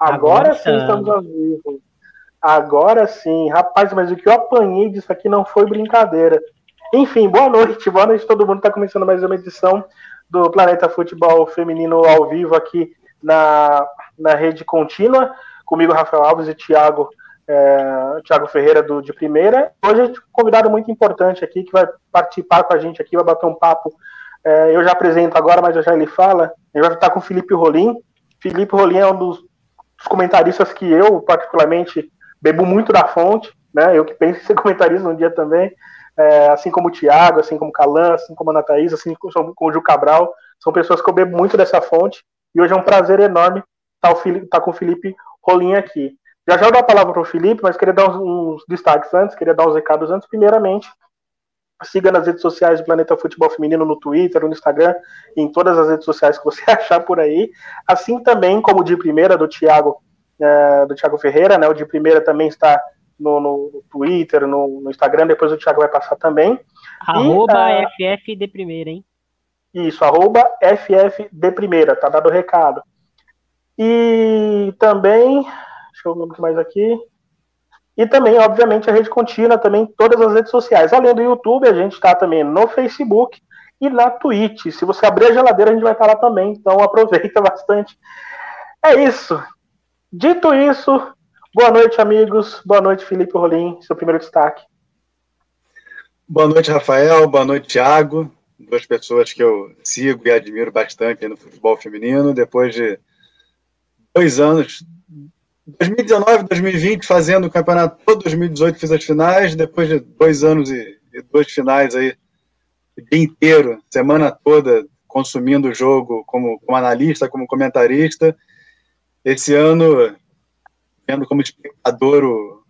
Agora, Agora sim estamos ao vivo. Agora sim, rapaz, mas o que eu apanhei disso aqui não foi brincadeira. Enfim, boa noite, boa noite todo mundo. Está começando mais uma edição do Planeta Futebol Feminino ao vivo aqui na, na rede contínua. Comigo, Rafael Alves e Thiago, é, Thiago Ferreira do, de primeira. Hoje um convidado muito importante aqui que vai participar com a gente aqui, vai bater um papo. É, eu já apresento agora, mas já ele fala. Ele vai estar com o Felipe Rolim. Felipe Rolim é um dos os comentaristas que eu, particularmente, bebo muito da fonte, né? Eu que penso em ser comentarista um dia também, é, assim como o Thiago, assim como o Calan, assim como a Ana Thaís, assim como o Ju Cabral, são pessoas que eu bebo muito dessa fonte, e hoje é um prazer enorme estar, estar tá com o Felipe Rolim aqui. Já já dou a palavra para o Felipe, mas queria dar uns, uns, destaques antes, queria dar uns recados antes. Primeiramente, siga nas redes sociais do Planeta Futebol Feminino no Twitter, no Instagram, em todas as redes sociais que você achar por aí. Assim também como o de primeira do Thiago, é, do Thiago Ferreira, né? O de primeira também está no, no Twitter, no, no, Instagram, depois o Thiago vai passar também. Arroba e, uh, FF de primeira, hein? Isso, arroba FF de primeira, tá dado o recado. E também, deixa eu ver mais aqui. E também, obviamente, a rede contínua, também todas as redes sociais. Além do YouTube, a gente está também no Facebook e na Twitch. Se você abrir a geladeira, a gente vai estar tá lá também. Então aproveita bastante. É isso. Dito isso, boa noite, amigos. Boa noite, Felipe Rolim, seu primeiro destaque. Boa noite, Rafael. Boa noite, Thiago. Duas pessoas que eu sigo e admiro bastante no futebol feminino. Depois de dois anos 2019, 2020, fazendo o campeonato todo, 2018 fiz as finais, depois de dois anos e, e duas finais aí, o dia inteiro, semana toda, consumindo o jogo como, como analista, como comentarista. Esse ano, vendo como espectador o,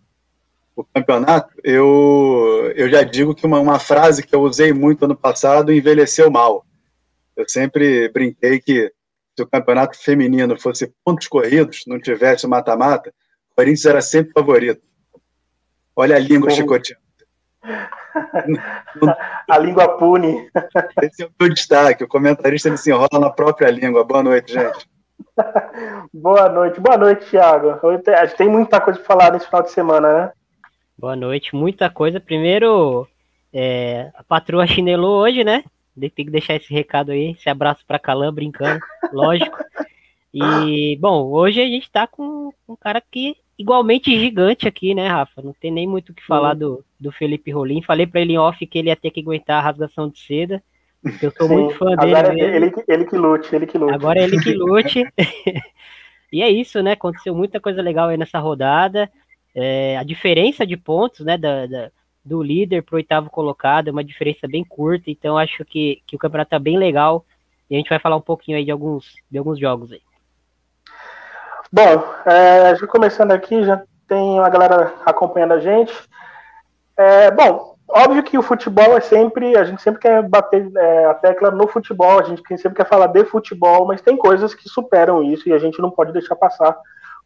o campeonato, eu, eu já digo que uma, uma frase que eu usei muito ano passado envelheceu mal. Eu sempre brinquei que se o campeonato feminino fosse pontos corridos, não tivesse mata-mata, o Corinthians era sempre favorito. Olha a língua Como... chicoteando. a língua pune. Esse é o meu destaque. O comentarista ele se enrola na própria língua. Boa noite, gente. Boa noite. Boa noite, Thiago. A gente tem muita coisa para falar nesse final de semana, né? Boa noite. Muita coisa. Primeiro, é, a patroa chinelou hoje, né? Tem que deixar esse recado aí, esse abraço para Calan brincando, lógico. E, bom, hoje a gente tá com um cara que igualmente gigante aqui, né, Rafa? Não tem nem muito o que falar do, do Felipe Rolim. Falei para ele em off que ele ia ter que aguentar a rasgação de seda. Eu sou Sim, muito fã dele. Agora é ele, ele que lute, ele que lute. Agora é ele que lute. e é isso, né? Aconteceu muita coisa legal aí nessa rodada. É, a diferença de pontos, né, da, da do líder para o oitavo colocado, é uma diferença bem curta, então acho que, que o campeonato está bem legal e a gente vai falar um pouquinho aí de alguns, de alguns jogos aí. Bom, é, já começando aqui, já tem uma galera acompanhando a gente. É, bom, óbvio que o futebol é sempre, a gente sempre quer bater é, a tecla no futebol, a gente sempre quer falar de futebol, mas tem coisas que superam isso e a gente não pode deixar passar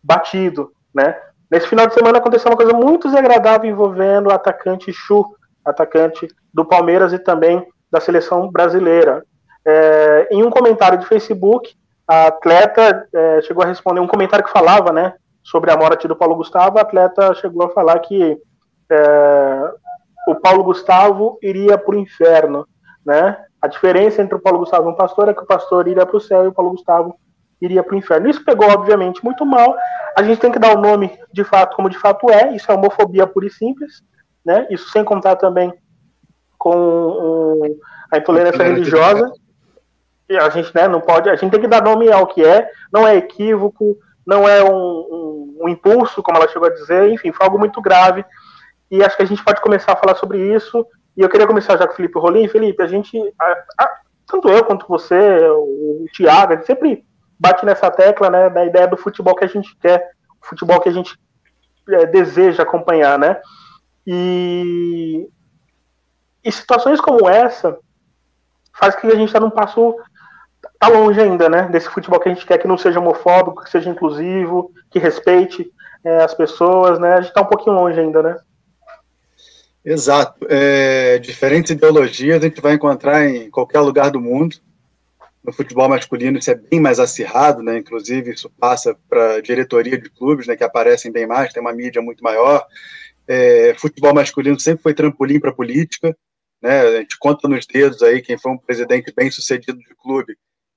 batido, né? Nesse final de semana aconteceu uma coisa muito desagradável envolvendo o atacante Chu, atacante do Palmeiras e também da seleção brasileira. É, em um comentário de Facebook, a atleta é, chegou a responder um comentário que falava né, sobre a morte do Paulo Gustavo. A atleta chegou a falar que é, o Paulo Gustavo iria para o inferno. Né? A diferença entre o Paulo Gustavo e o pastor é que o pastor iria para o céu e o Paulo Gustavo iria para o inferno. Isso pegou, obviamente, muito mal. A gente tem que dar o nome de fato como de fato é. Isso é homofobia pura e simples. Né? Isso sem contar também com um, a intolerância religiosa. E a gente né, não pode. A gente tem que dar nome ao que é. Não é equívoco, não é um, um, um impulso, como ela chegou a dizer. Enfim, foi algo muito grave. E acho que a gente pode começar a falar sobre isso. E eu queria começar já com o Felipe Rolim. Felipe, a gente, a, a, tanto eu quanto você, o, o gente sempre bate nessa tecla, né, da ideia do futebol que a gente quer, futebol que a gente é, deseja acompanhar, né? E, e situações como essa faz que a gente está num passo tá longe ainda, né? Desse futebol que a gente quer que não seja homofóbico, que seja inclusivo, que respeite é, as pessoas, né? A gente está um pouquinho longe ainda, né? Exato. É, diferentes ideologias a gente vai encontrar em qualquer lugar do mundo no futebol masculino isso é bem mais acirrado, né? Inclusive isso passa para diretoria de clubes, né? Que aparecem bem mais, tem uma mídia muito maior. É, futebol masculino sempre foi trampolim para política, né? A gente conta nos dedos aí quem foi um presidente bem sucedido de clube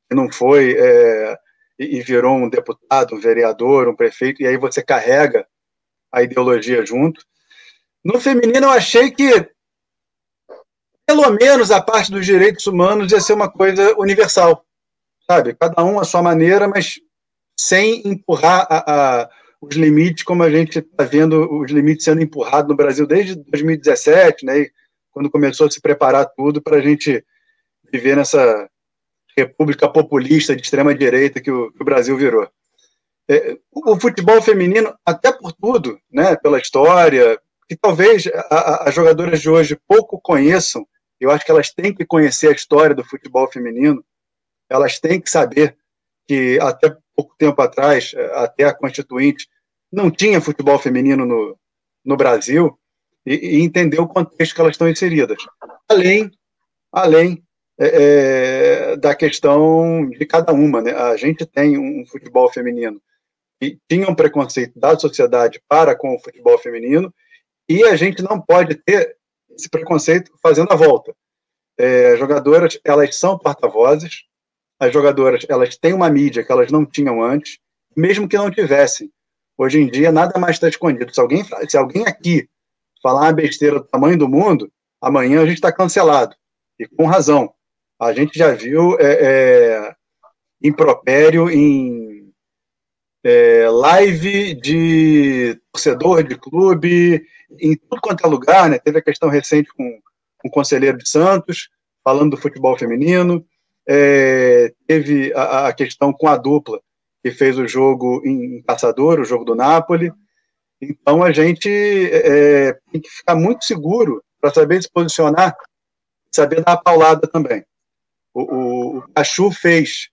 que não foi é, e, virou um deputado, um vereador, um prefeito, e aí você carrega a ideologia junto. No feminino eu achei que pelo menos a parte dos direitos humanos ia ser uma coisa universal, sabe? Cada um à sua maneira, mas sem empurrar a, a, os limites como a gente está vendo os limites sendo empurrados no Brasil desde 2017, né? quando começou a se preparar tudo para a gente viver nessa república populista de extrema direita que o, que o Brasil virou. É, o futebol feminino, até por tudo, né? Pela história, que talvez as jogadoras de hoje pouco conheçam eu acho que elas têm que conhecer a história do futebol feminino, elas têm que saber que até pouco tempo atrás, até a Constituinte, não tinha futebol feminino no, no Brasil e, e entender o contexto que elas estão inseridas. Além, além é da questão de cada uma. Né? A gente tem um futebol feminino que tinha um preconceito da sociedade para com o futebol feminino e a gente não pode ter esse preconceito fazendo a volta. É, as jogadoras, elas são porta-vozes, as jogadoras, elas têm uma mídia que elas não tinham antes, mesmo que não tivessem. Hoje em dia, nada mais está escondido. Se alguém, se alguém aqui falar uma besteira do tamanho do mundo, amanhã a gente está cancelado. E com razão. A gente já viu é, é, impropério em é, live de torcedor de clube, em tudo quanto é lugar, né? Teve a questão recente com, com o conselheiro de Santos, falando do futebol feminino, é, teve a, a, questão com a dupla, que fez o jogo em, Caçador, o jogo do Napoli. Então a gente é, tem que ficar muito seguro para saber se posicionar, saber dar a paulada também. O, o, o Cachu fez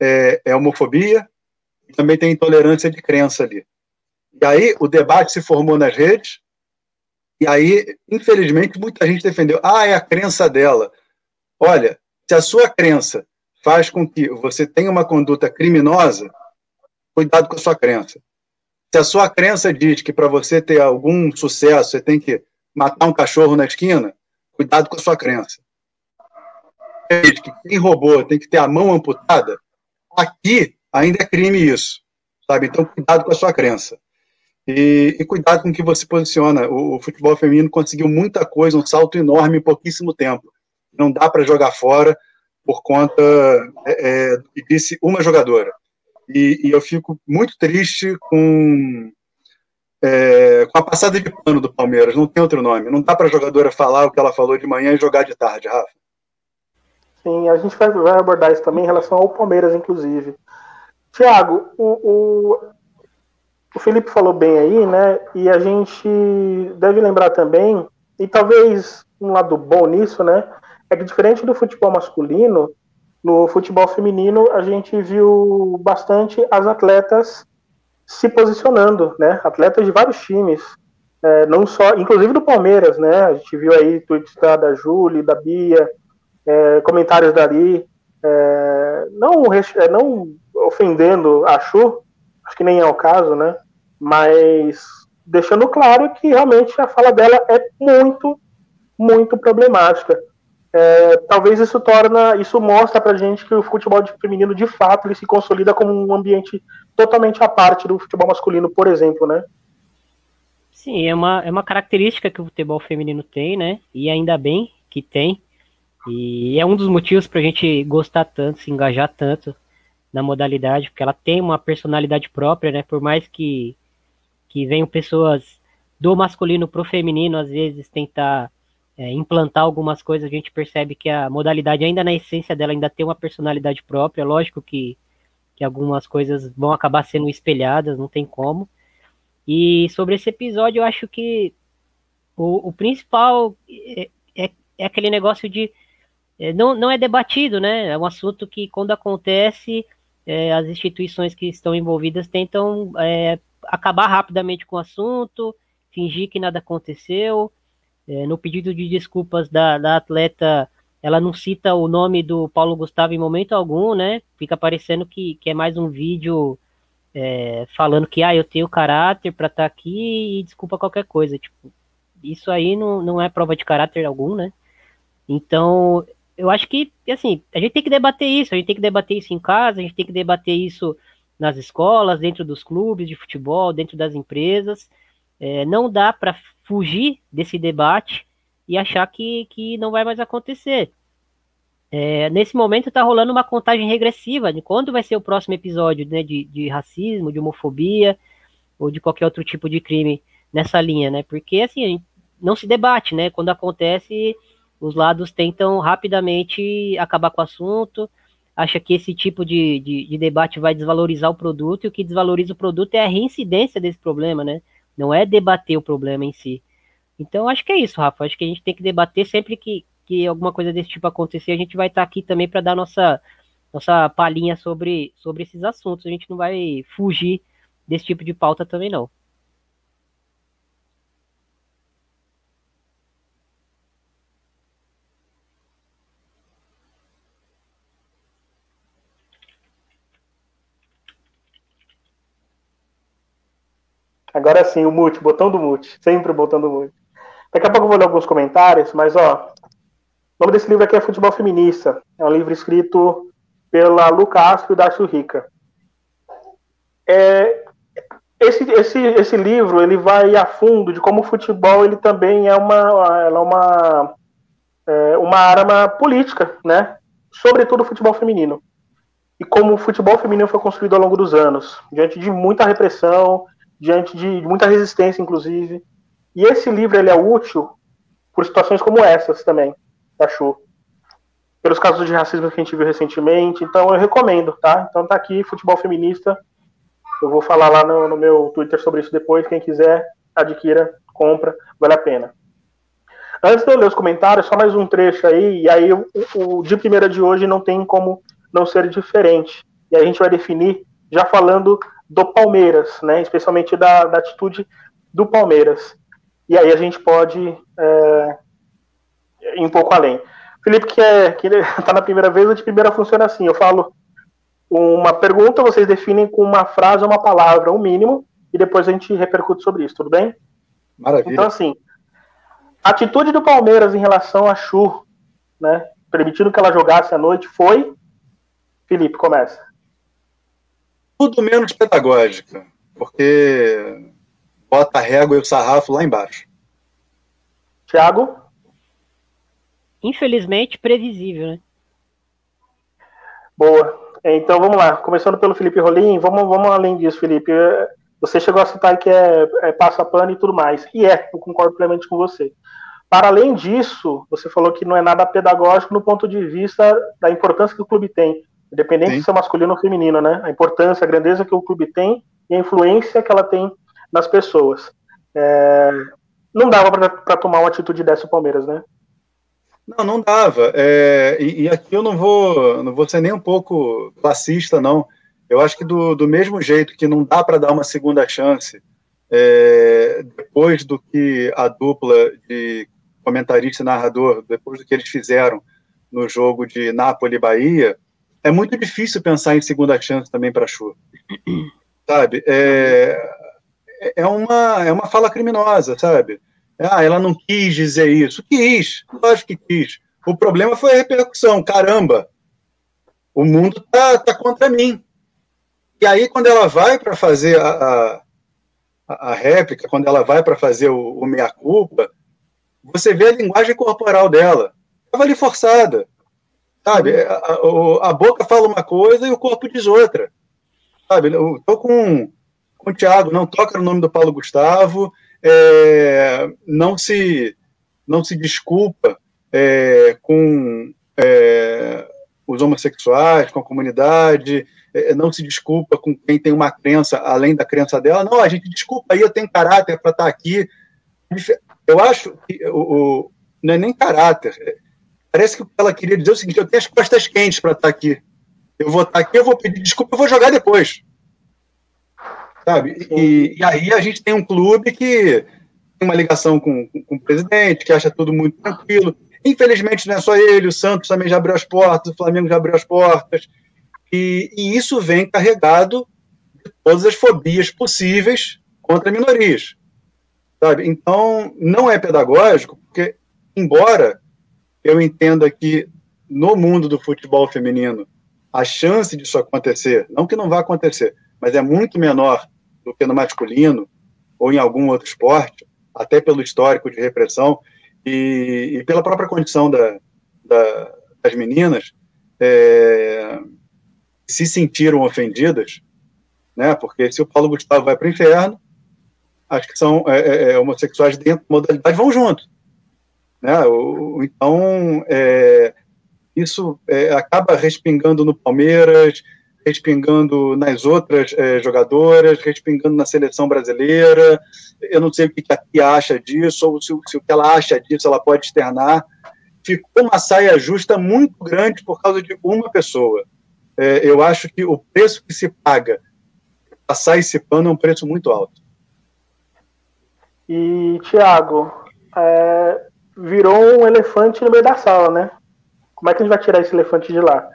é, é homofobia, e também tem intolerância de crença ali. E aí o debate se formou nas redes, e aí, infelizmente, muita gente defendeu. Ah, é a crença dela. Olha, se a sua crença faz com que você tenha uma conduta criminosa, cuidado com a sua crença. Se a sua crença diz que para você ter algum sucesso você tem que matar um cachorro na esquina, cuidado com a sua crença. Diz que quem roubou tem que ter a mão amputada, aqui ainda é crime isso. Sabe? Então, cuidado com a sua crença. E, e, cuidado com o que você posiciona. O, o, futebol feminino conseguiu muita coisa, um salto enorme em pouquíssimo tempo. Não dá para jogar fora por conta é, é, disse uma jogadora. E, e, eu fico muito triste com, é, com a passada de pano do Palmeiras. Não tem outro nome. Não dá para a jogadora falar o que ela falou de manhã e jogar de tarde, Rafa. Sim, a gente vai, vai abordar isso também em relação ao Palmeiras, inclusive. Tiago, o, o, o Felipe falou bem aí, né? E a gente deve lembrar também, e talvez um lado bom nisso, né? É que diferente do futebol masculino, no futebol feminino a gente viu bastante as atletas se posicionando, né? Atletas de vários times, é, não só, inclusive do Palmeiras, né? A gente viu aí tweets da, da Júlia, da Bia, é, comentários dali, é, não, é, não ofendendo a Chu, acho que nem é o caso, né? mas deixando claro que realmente a fala dela é muito, muito problemática. É, talvez isso torna, isso mostra pra gente que o futebol feminino de fato ele se consolida como um ambiente totalmente à parte do futebol masculino, por exemplo, né? Sim, é uma, é uma característica que o futebol feminino tem, né? E ainda bem que tem. E é um dos motivos pra gente gostar tanto, se engajar tanto na modalidade, porque ela tem uma personalidade própria, né? Por mais que que venham pessoas do masculino para o feminino, às vezes tentar é, implantar algumas coisas, a gente percebe que a modalidade ainda na essência dela ainda tem uma personalidade própria, lógico que, que algumas coisas vão acabar sendo espelhadas, não tem como. E sobre esse episódio, eu acho que o, o principal é, é, é, aquele negócio de é, não, não é debatido, né? É um assunto que quando acontece, é, as instituições que estão envolvidas tentam é, acabar rapidamente com o assunto, fingir que nada aconteceu. É, no pedido de desculpas da, da atleta, ela não cita o nome do Paulo Gustavo em momento algum, né? Fica parecendo que, que é mais um vídeo é, falando que ah, eu tenho caráter para estar tá aqui e desculpa qualquer coisa. Tipo, isso aí não, não é prova de caráter algum, né? Então, eu acho que, assim, a gente tem que debater isso, a gente tem que debater isso em casa, a gente tem que debater isso nas escolas, dentro dos clubes de futebol, dentro das empresas. É, não dá para fugir desse debate e achar que, que não vai mais acontecer. É, nesse momento está rolando uma contagem regressiva de quando vai ser o próximo episódio né, de, de racismo, de homofobia ou de qualquer outro tipo de crime nessa linha, né? Porque assim não se debate, né? Quando acontece, os lados tentam rapidamente acabar com o assunto, acha que esse tipo de, de, de, debate vai desvalorizar o produto, e o que desvaloriza o produto é a reincidência desse problema, né? Não é debater o problema em si. Então, acho que é isso, Rafa. Acho que a gente tem que debater sempre que, que alguma coisa desse tipo acontecer, a gente vai estar aqui também para dar nossa, nossa palhinha sobre, sobre esses assuntos. A gente não vai fugir desse tipo de pauta também, não. Agora sim, o mute, botão do mute. Sempre o botão do mute. Daqui a pouco eu vou ler alguns comentários, mas ó, o nome desse livro aqui é Futebol Feminista. É um livro escrito pela Lu Castro e Darcio Rica. É, esse, esse, esse livro ele vai a fundo de como o futebol ele também é uma, é uma, é uma arma política, né? Sobretudo o futebol feminino. E como o futebol feminino foi construído ao longo dos anos, diante de muita repressão, diante de muita resistência, inclusive. E esse livro ele é útil por situações como essas também, achou? Pelos casos de racismo que a gente viu recentemente. Então eu recomendo, tá? Então tá aqui, Futebol Feminista. Eu vou falar lá no, no meu Twitter sobre isso depois. Quem quiser, adquira, compra, vale a pena. Antes de eu ler os comentários, só mais um trecho aí, e aí o, o de primeira de hoje não tem como não ser diferente. E aí a gente vai definir já falando do Palmeiras, né? Especialmente da, da atitude do Palmeiras. E aí a gente pode é, ir um pouco além. Felipe, que é está na primeira vez, o de primeira funciona assim: eu falo uma pergunta, vocês definem com uma frase ou uma palavra, o um mínimo, e depois a gente repercute sobre isso, tudo bem? Maravilha. Então, assim, a atitude do Palmeiras em relação a Chu, né, permitindo que ela jogasse à noite, foi. Felipe, começa tudo menos pedagógica, porque bota a régua e o sarrafo lá embaixo. Tiago? Infelizmente, previsível, né? Boa. Então vamos lá. Começando pelo Felipe Rolim, vamos, vamos além disso, Felipe. Você chegou a citar que é, é passa pano e tudo mais. E é, eu concordo plenamente com você. Para além disso, você falou que não é nada pedagógico no ponto de vista da importância que o clube tem. Independente Sim. de ser masculino ou feminino, né? A importância, a grandeza que o clube tem e a influência que ela tem nas pessoas. É... Não dava para tomar uma atitude dessa o Palmeiras, né? Não, não dava. É... E, e, aqui eu não vou, não vou ser nem um pouco classista, não. Eu acho que do, do mesmo jeito que não dá para dar uma segunda chance é... depois do que a dupla de comentarista e narrador, depois do que eles fizeram no jogo de Nápoles-Bahia, é muito difícil pensar em segunda chance também para a Chu. Sabe? É, é, uma, é uma fala criminosa, sabe? Ah, ela não quis dizer isso. Quis, lógico que quis. O problema foi a repercussão. Caramba, o mundo tá, tá contra mim. E aí, quando ela vai para fazer a, a, a, réplica, quando ela vai para fazer o, o meia-culpa, você vê a linguagem corporal dela. Estava ali forçada. Sabe? A, a, a, boca fala uma coisa e o corpo diz outra. Sabe? Eu tô com, com o Thiago, não toca no nome do Paulo Gustavo, é, não se não se desculpa é, com é, os homossexuais, com a comunidade, é, não se desculpa com quem tem uma crença além da crença dela. Não, a gente desculpa aí, eu tenho caráter para estar tá aqui. Eu acho que o, o, não é nem caráter, Parece que ela queria dizer o seguinte: eu tenho as costas quentes para estar tá aqui. Eu vou estar tá aqui, eu vou pedir desculpa, eu vou jogar depois. Sabe? E, e aí a gente tem um clube que tem uma ligação com, com, com, o presidente, que acha tudo muito tranquilo. Infelizmente, não é só ele, o Santos também já abriu as portas, o Flamengo já abriu as portas, e, e isso vem carregado de todas as fobias possíveis contra minorias. Sabe? Então, não é pedagógico, porque, embora eu entenda que no mundo do futebol feminino a chance disso acontecer, não que não vá acontecer, mas é muito menor do que no masculino ou em algum outro esporte, até pelo histórico de repressão e, e pela própria condição da, da, das meninas, é, se sentiram ofendidas, né? Porque se o Paulo Gustavo vai para o inferno, as que são é, é, é, homossexuais dentro da modalidade vão junto, né? Então é, isso é, acaba respingando no Palmeiras, respingando nas outras é, jogadoras, respingando na seleção brasileira. Eu não sei o que a Tia acha disso, ou se, se, o que ela acha disso ela pode externar. Ficou uma saia justa muito grande por causa de uma pessoa. É, eu acho que o preço que se paga passar esse pano é um preço muito alto. E, Tiago, é, virou um elefante no meio da sala, né? Como é que a gente vai tirar esse elefante de lá?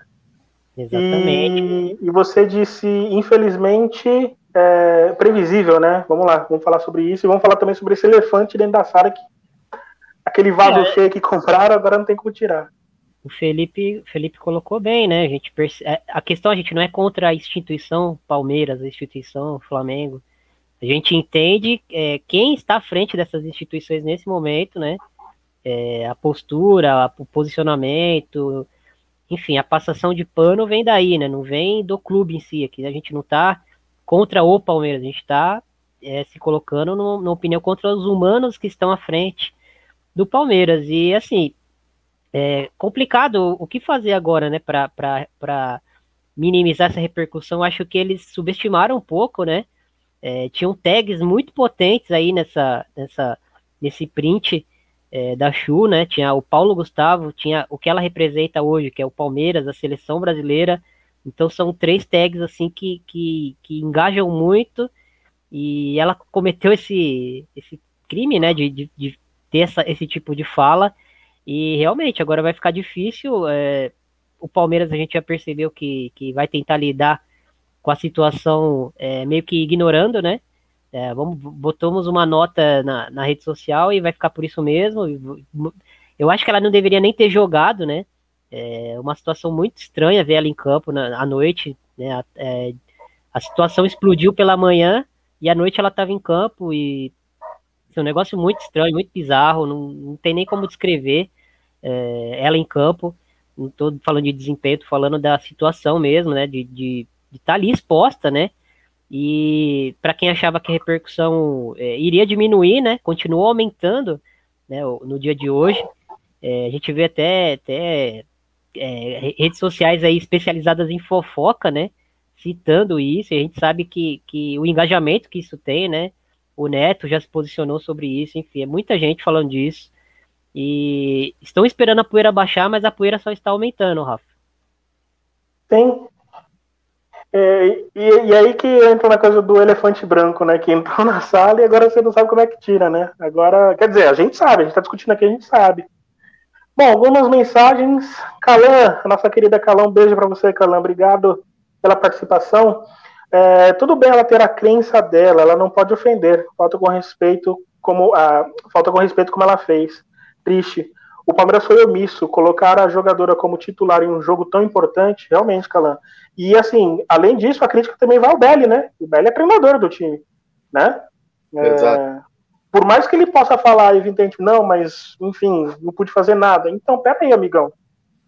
Exatamente. E, e você disse, infelizmente, é, previsível, né? Vamos lá, vamos falar sobre isso e vamos falar também sobre esse elefante dentro da sala que aquele vaso é. cheio que compraram, agora não tem como tirar. O Felipe, Felipe colocou bem, né? A gente perce... É, a questão a gente não é contra a instituição Palmeiras, a instituição Flamengo. A gente entende é, quem está à frente dessas instituições nesse momento, né? É, a postura, o posicionamento, enfim, a passação de pano vem daí, né? Não vem do clube em si. Aqui a gente não tá contra o Palmeiras, a gente está é, se colocando na opinião contra os humanos que estão à frente do Palmeiras. E assim, é complicado o que fazer agora, né, para minimizar essa repercussão. Acho que eles subestimaram um pouco, né? É, tinham tags muito potentes aí nessa, nessa, nesse print é, da Chu, né? Tinha o Paulo Gustavo, tinha o que ela representa hoje, que é o Palmeiras, a seleção brasileira. Então são três tags assim que, que, que engajam muito e ela cometeu esse, esse crime, né? De, de, de ter essa, esse tipo de fala e realmente agora vai ficar difícil. É, o Palmeiras a gente já percebeu que, que vai tentar lidar com a situação é, meio que ignorando, né? É, vamos, botamos uma nota na, na rede social e vai ficar por isso mesmo. Eu acho que ela não deveria nem ter jogado, né? É uma situação muito estranha ver ela em campo na, à noite. Né? A, é, a situação explodiu pela manhã e à noite ela estava em campo e é um negócio muito estranho, muito bizarro. Não, não tem nem como descrever é, ela em campo. Não estou falando de desempenho, tô falando da situação mesmo, né? De estar de, de tá ali exposta, né? E para quem achava que a repercussão é, iria diminuir, né, continuou aumentando né, no dia de hoje. É, a gente vê até, até é, redes sociais aí especializadas em fofoca, né, citando isso. E a gente sabe que, que o engajamento que isso tem, né, o Neto já se posicionou sobre isso. Enfim, é muita gente falando disso. E estão esperando a poeira baixar, mas a poeira só está aumentando, Rafa. Tem, é, e, e, aí que entra na coisa do elefante branco, né? Que entrou na sala e agora você não sabe como é que tira, né? Agora, quer dizer, a gente sabe, a gente tá discutindo aqui, a gente sabe. Bom, algumas mensagens. Calan, nossa querida Calan, um beijo para você, Calan. Obrigado pela participação. É, tudo bem ela ter a crença dela, ela não pode ofender. Falta com respeito como a, falta com respeito como ela fez. Triste. O Palmeiras foi omisso, colocar a jogadora como titular em um jogo tão importante, realmente, Calan. E assim, além disso, a crítica também vai ao Belly, né? O Belly é treinador do time, né? Exato. É, por mais que ele possa falar, evidente, não, mas enfim, não pude fazer nada. Então, pera aí, amigão,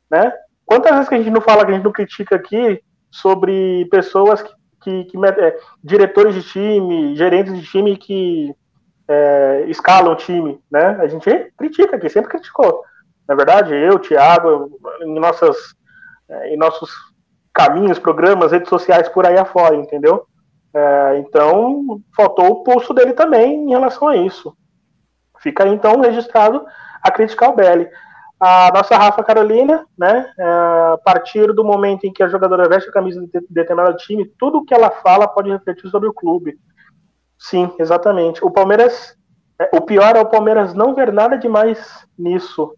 né? Quantas vezes que a gente não fala, que a gente não critica aqui sobre pessoas que, que, que é, diretores de time, gerentes de time que é, escalam o time, né? A gente critica aqui, sempre criticou. Na verdade, eu, Thiago, em, nossas, é, em nossos caminhos, programas, redes sociais por aí afora, entendeu? É, então, faltou o pulso dele também em relação a isso. Fica aí, então, registrado a criticar o Belli. A nossa Rafa Carolina, né, é, a partir do momento em que a jogadora veste a camisa de determinado time, tudo que ela fala pode refletir sobre o clube. Sim, exatamente. O Palmeiras, é, o pior é o Palmeiras não ver nada demais nisso.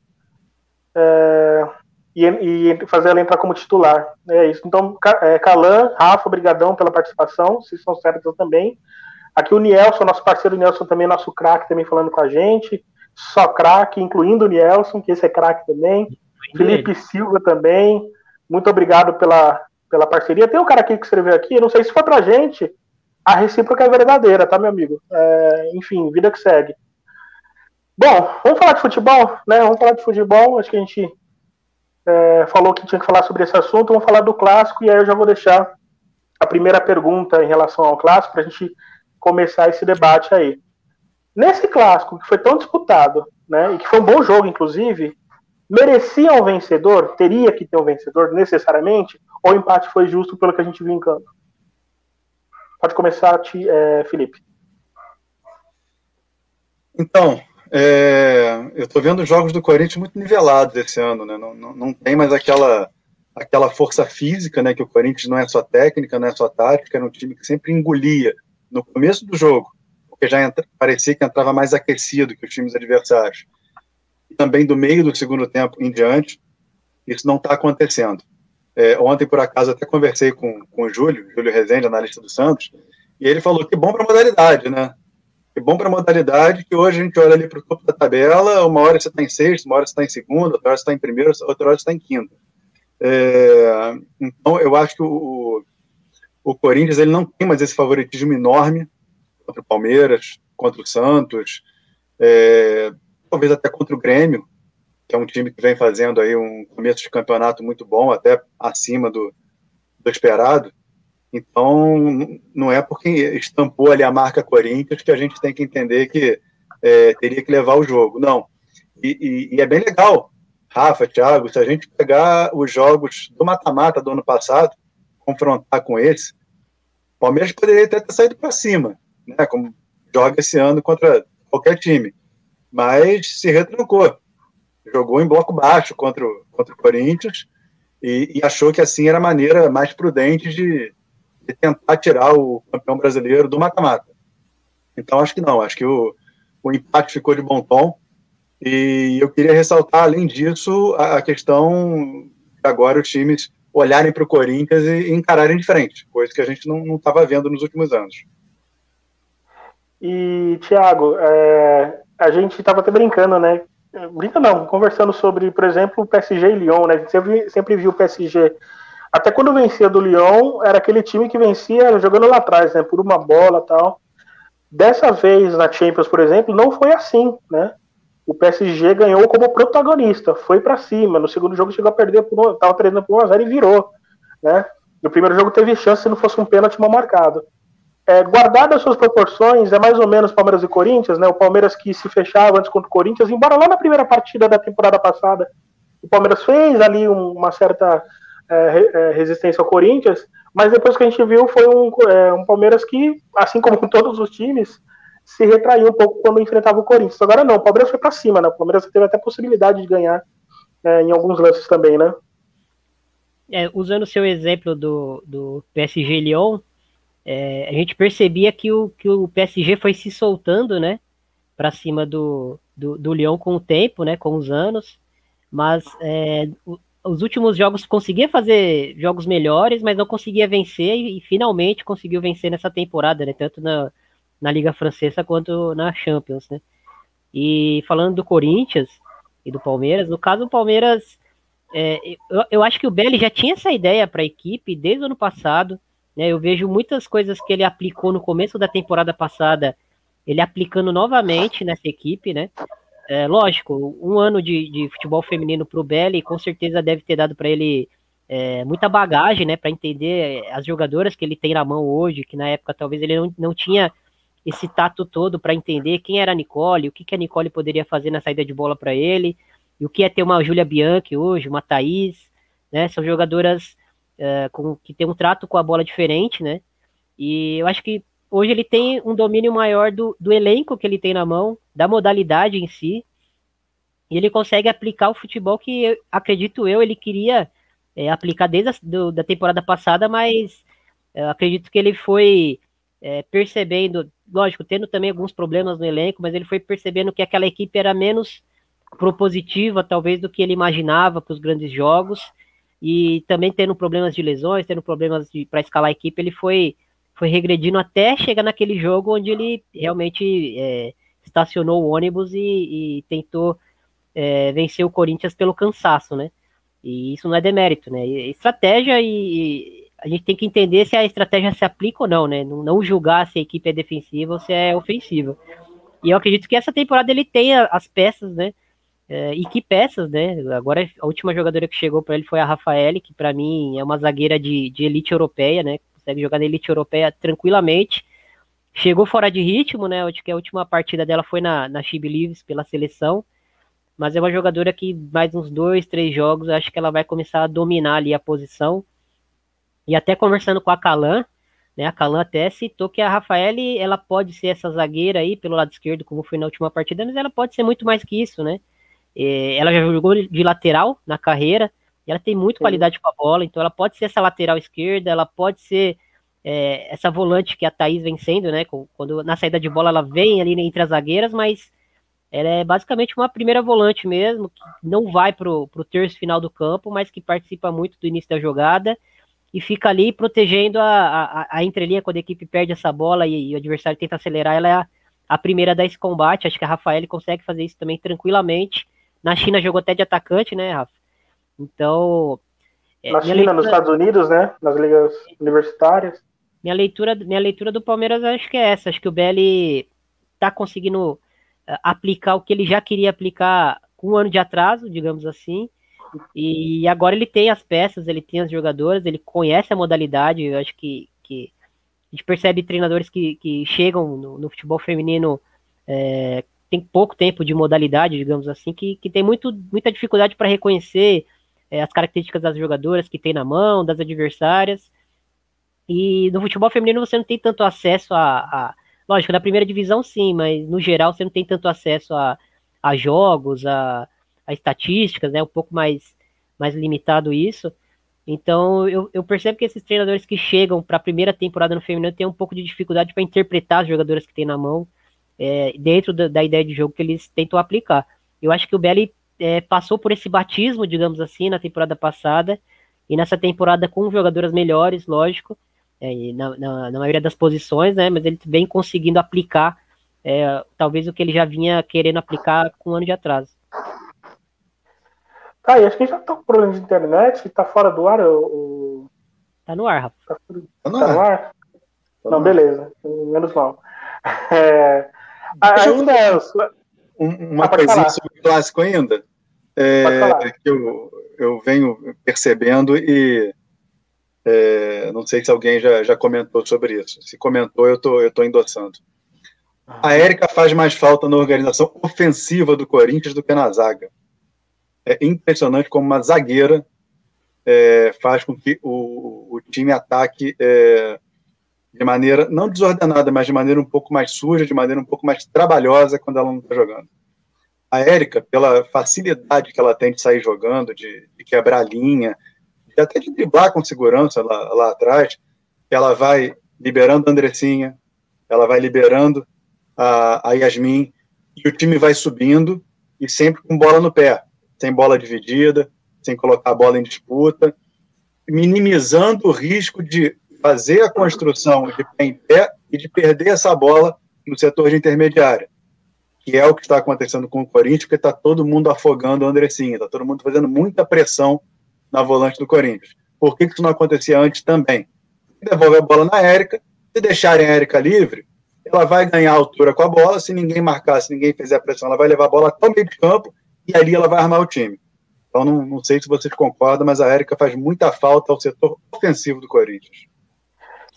É, e, e, fazer ela entrar como titular. É isso. Então, é, Calan, Rafa, obrigadão pela participação, vocês são certos também. Aqui o Nielson, nosso parceiro Nielson também, nosso craque também falando com a gente. Só craque, incluindo o Nielson, que esse é craque também. Felipe Silva também. Muito obrigado pela, pela parceria. Tem um cara aqui que escreveu aqui, não sei se foi pra gente, a recíproca é verdadeira, tá, meu amigo? É, enfim, vida que segue. Bom, vamos falar de futebol, né? Vamos falar de futebol. Acho que a gente é, falou que tinha que falar sobre esse assunto. Vamos falar do clássico e aí eu já vou deixar a primeira pergunta em relação ao clássico para a gente começar esse debate aí. Nesse clássico que foi tão disputado, né, e que foi um bom jogo, inclusive, merecia um vencedor? Teria que ter um vencedor necessariamente? Ou o empate foi justo pelo que a gente viu em campo? Pode começar, é, Felipe. Então, é, eu estou vendo os jogos do Corinthians muito nivelados esse ano, né? Não, não, não, tem mais aquela, aquela força física, né? Que o Corinthians não é só técnica, não é só tática, era um time que sempre engolia no começo do jogo, porque já entra, parecia que entrava mais aquecido que os times adversários. E também do meio do segundo tempo em diante, isso não está acontecendo. É, ontem, por acaso, até conversei com, com o Júlio, Júlio Rezende, analista do Santos, e ele falou que bom para a modalidade, né? É bom para a modalidade que hoje a gente olha ali para o topo da tabela, uma hora você está em sexto, uma hora você está em segunda, outra hora você está em primeiro, outra hora você está em quinta. É, então, eu acho que o, o Corinthians ele não tem mais esse favoritismo enorme contra o Palmeiras, contra o Santos, é, talvez até contra o Grêmio, que é um time que vem fazendo aí um começo de campeonato muito bom, até acima do, do esperado. Então, não é porque estampou ali a marca Corinthians que a gente tem que entender que é, teria que levar o jogo. Não. E, e, e, é bem legal, Rafa, Thiago, se a gente pegar os jogos do mata-mata do ano passado, confrontar com esse, o Palmeiras poderia até ter saído para cima, né, como joga esse ano contra qualquer time, mas se retrancou. Jogou em bloco baixo contra o, contra o Corinthians e, e achou que assim era a maneira mais prudente de, de tentar tirar o campeão brasileiro do mata-mata. Então, acho que não, acho que o, o empate ficou de bom tom. E eu queria ressaltar, além disso, a, a questão de agora os times olharem para o Corinthians e, e encararem diferente, coisa que a gente não estava vendo nos últimos anos. E, Thiago, é, a gente estava até brincando, né? Brinca não, conversando sobre, por exemplo, o PSG e Lyon, né? A gente sempre, sempre viu o PSG até quando vencia do Lyon, era aquele time que vencia jogando lá atrás, né? Por uma bola tal. Dessa vez, na Champions, por exemplo, não foi assim, né? O PSG ganhou como protagonista, foi para cima. No segundo jogo chegou a perder por tava perdendo por 1 a 0 e virou, né? No primeiro jogo teve chance se não fosse um pênalti mal marcado. É, guardado as suas proporções, é mais ou menos Palmeiras e Corinthians, né? O Palmeiras que se fechava antes contra o Corinthians, embora lá na primeira partida da temporada passada o Palmeiras fez ali uma certa é, é, resistência ao Corinthians, mas depois que a gente viu foi um, é, um Palmeiras que, assim como todos os times, se retraiu um pouco quando enfrentava o Corinthians. Agora não, o Palmeiras foi para cima, né? O Palmeiras teve até possibilidade de ganhar é, em alguns lances também, né? É, usando o seu exemplo do, do PSG Lyon, é, a gente percebia que o, que o PSG foi se soltando, né? Para cima do, do, do Lyon com o tempo, né? Com os anos. Mas é, os últimos jogos conseguia fazer jogos melhores, mas não conseguia vencer e, e finalmente conseguiu vencer nessa temporada, né? Tanto na, na Liga Francesa quanto na Champions, né? E falando do Corinthians e do Palmeiras, no caso o Palmeiras, é, eu, eu, acho que o Belli já tinha essa ideia para a equipe desde o ano passado, né? Eu vejo muitas coisas que ele aplicou no começo da temporada passada, ele aplicando novamente nessa equipe, né? É, lógico, um ano de, de futebol feminino para o Belly com certeza deve ter dado para ele é, muita bagagem, né, para entender as jogadoras que ele tem na mão hoje, que na época talvez ele não, não tinha esse tato todo para entender quem era a Nicole, o que, que a Nicole poderia fazer na saída de bola para ele, e o que é ter uma Júlia Bianchi hoje, uma Thaís, né, são jogadoras é, com, que tem um trato com a bola diferente, né, e eu acho que hoje ele tem um domínio maior do, do elenco que ele tem na mão, da modalidade em si, e ele consegue aplicar o futebol que, acredito eu, ele queria é, aplicar desde a do, da temporada passada, mas acredito que ele foi é, percebendo, lógico, tendo também alguns problemas no elenco, mas ele foi percebendo que aquela equipe era menos propositiva, talvez, do que ele imaginava para os grandes jogos. E também tendo problemas de lesões, tendo problemas para escalar a equipe, ele foi, foi regredindo até chegar naquele jogo onde ele realmente é, estacionou o ônibus e, e tentou é, vencer o Corinthians pelo cansaço, né? E isso não é demérito, né? estratégia e, a gente tem que entender se a estratégia se aplica ou não, né? Não, não julgar se a equipe é defensiva ou se é ofensiva. E eu acredito que essa temporada ele tem as peças, né? É, e que peças, né? Agora a última jogadora que chegou para ele foi a Rafaele, que para mim é uma zagueira de, de elite europeia, né? Consegue jogar na elite europeia tranquilamente. Chegou fora de ritmo, né? Acho que a última partida dela foi na, na She pela seleção. Mas é uma jogadora que mais uns dois, três jogos, acho que ela vai começar a dominar ali a posição. E até conversando com a Calan, né? A Calan até citou que a Rafaele, ela pode ser essa zagueira aí pelo lado esquerdo, como foi na última partida, mas ela pode ser muito mais que isso, né? É, ela já jogou de lateral na carreira, e ela tem muita qualidade com a bola, então ela pode ser essa lateral esquerda, ela pode ser é, essa volante que a Thaís vem sendo, né? Quando na saída de bola ela vem ali entre as zagueiras, mas ela é basicamente uma primeira volante mesmo, que não vai pro, pro terço final do campo, mas que participa muito do início da jogada e fica ali protegendo a, a, a entrelinha quando a equipe perde essa bola e, e o adversário tenta acelerar, ela é a, a primeira esse combate. Acho que a Rafael consegue fazer isso também tranquilamente. Na China jogou até de atacante, né, Rafa? Então. É, Na China, leitura... nos Estados Unidos, né? Nas ligas universitárias. Minha leitura, minha leitura do Palmeiras acho que é essa. Acho que o BL tá conseguindo uh, aplicar o que ele já queria aplicar com um ano de atraso, digamos assim. E agora ele tem as peças, ele tem as jogadoras, ele conhece a modalidade. Eu acho que, que a gente percebe treinadores que, que chegam no, no futebol feminino, é, tem pouco tempo de modalidade, digamos assim, que, que tem muito, muita dificuldade para reconhecer é, as características das jogadoras que tem na mão, das adversárias. E no futebol feminino você não tem tanto acesso a, a. lógico, na primeira divisão sim, mas no geral você não tem tanto acesso a, a jogos, a a estatísticas, né? Um pouco mais, mais limitado isso. Então eu, eu percebo que esses treinadores que chegam para a primeira temporada no feminino têm um pouco de dificuldade para interpretar as jogadoras que tem na mão é, dentro da, da, ideia de jogo que eles tentam aplicar. Eu acho que o Belly é, passou por esse batismo, digamos assim, na temporada passada e nessa temporada com jogadoras melhores, lógico, é, na, na, na, maioria das posições, né? Mas ele vem conseguindo aplicar é, talvez o que ele já vinha querendo aplicar com um ano de atraso. Tá, e acho que já tá com problema de internet, tá fora do ar o. Tá no ar, Rafa. Tá, tá no, ar? ar? Tá Não, beleza. Menos mal. É, ainda. É uma ah, coisinha sobre o clássico ainda. É, que eu, eu venho percebendo e é, não sei se alguém já, já comentou sobre isso. Se comentou, eu tô, eu tô endossando. A Érica faz mais falta na organização ofensiva do Corinthians do que na zaga é impressionante como uma zagueira é, faz com que o, o time ataque é, de maneira não desordenada, mas de maneira um pouco mais suja, de maneira um pouco mais trabalhosa quando ela não está jogando. A Érica, pela facilidade que ela tem de sair jogando, de, de quebrar linha, de até de driblar com segurança lá, lá atrás, ela vai liberando a Andressinha, ela vai liberando a, a Yasmin, e o time vai subindo e sempre com bola no pé sem bola dividida, sem colocar a bola em disputa, minimizando o risco de fazer a construção de pé em pé e de perder essa bola no setor de intermediária, que é o que está acontecendo com o Corinthians, porque está todo mundo afogando o Andressinha, está todo mundo fazendo muita pressão na volante do Corinthians. Por que, que isso não acontecia antes também? Devolve a bola na Érica, se deixarem a Érica livre, ela vai ganhar altura com a bola, se ninguém marcar, se ninguém fizer a pressão, ela vai levar a bola até o meio de campo e ali ela vai armar o time. Então, não, não sei se vocês concordam, mas a Érica faz muita falta ao setor ofensivo do Corinthians.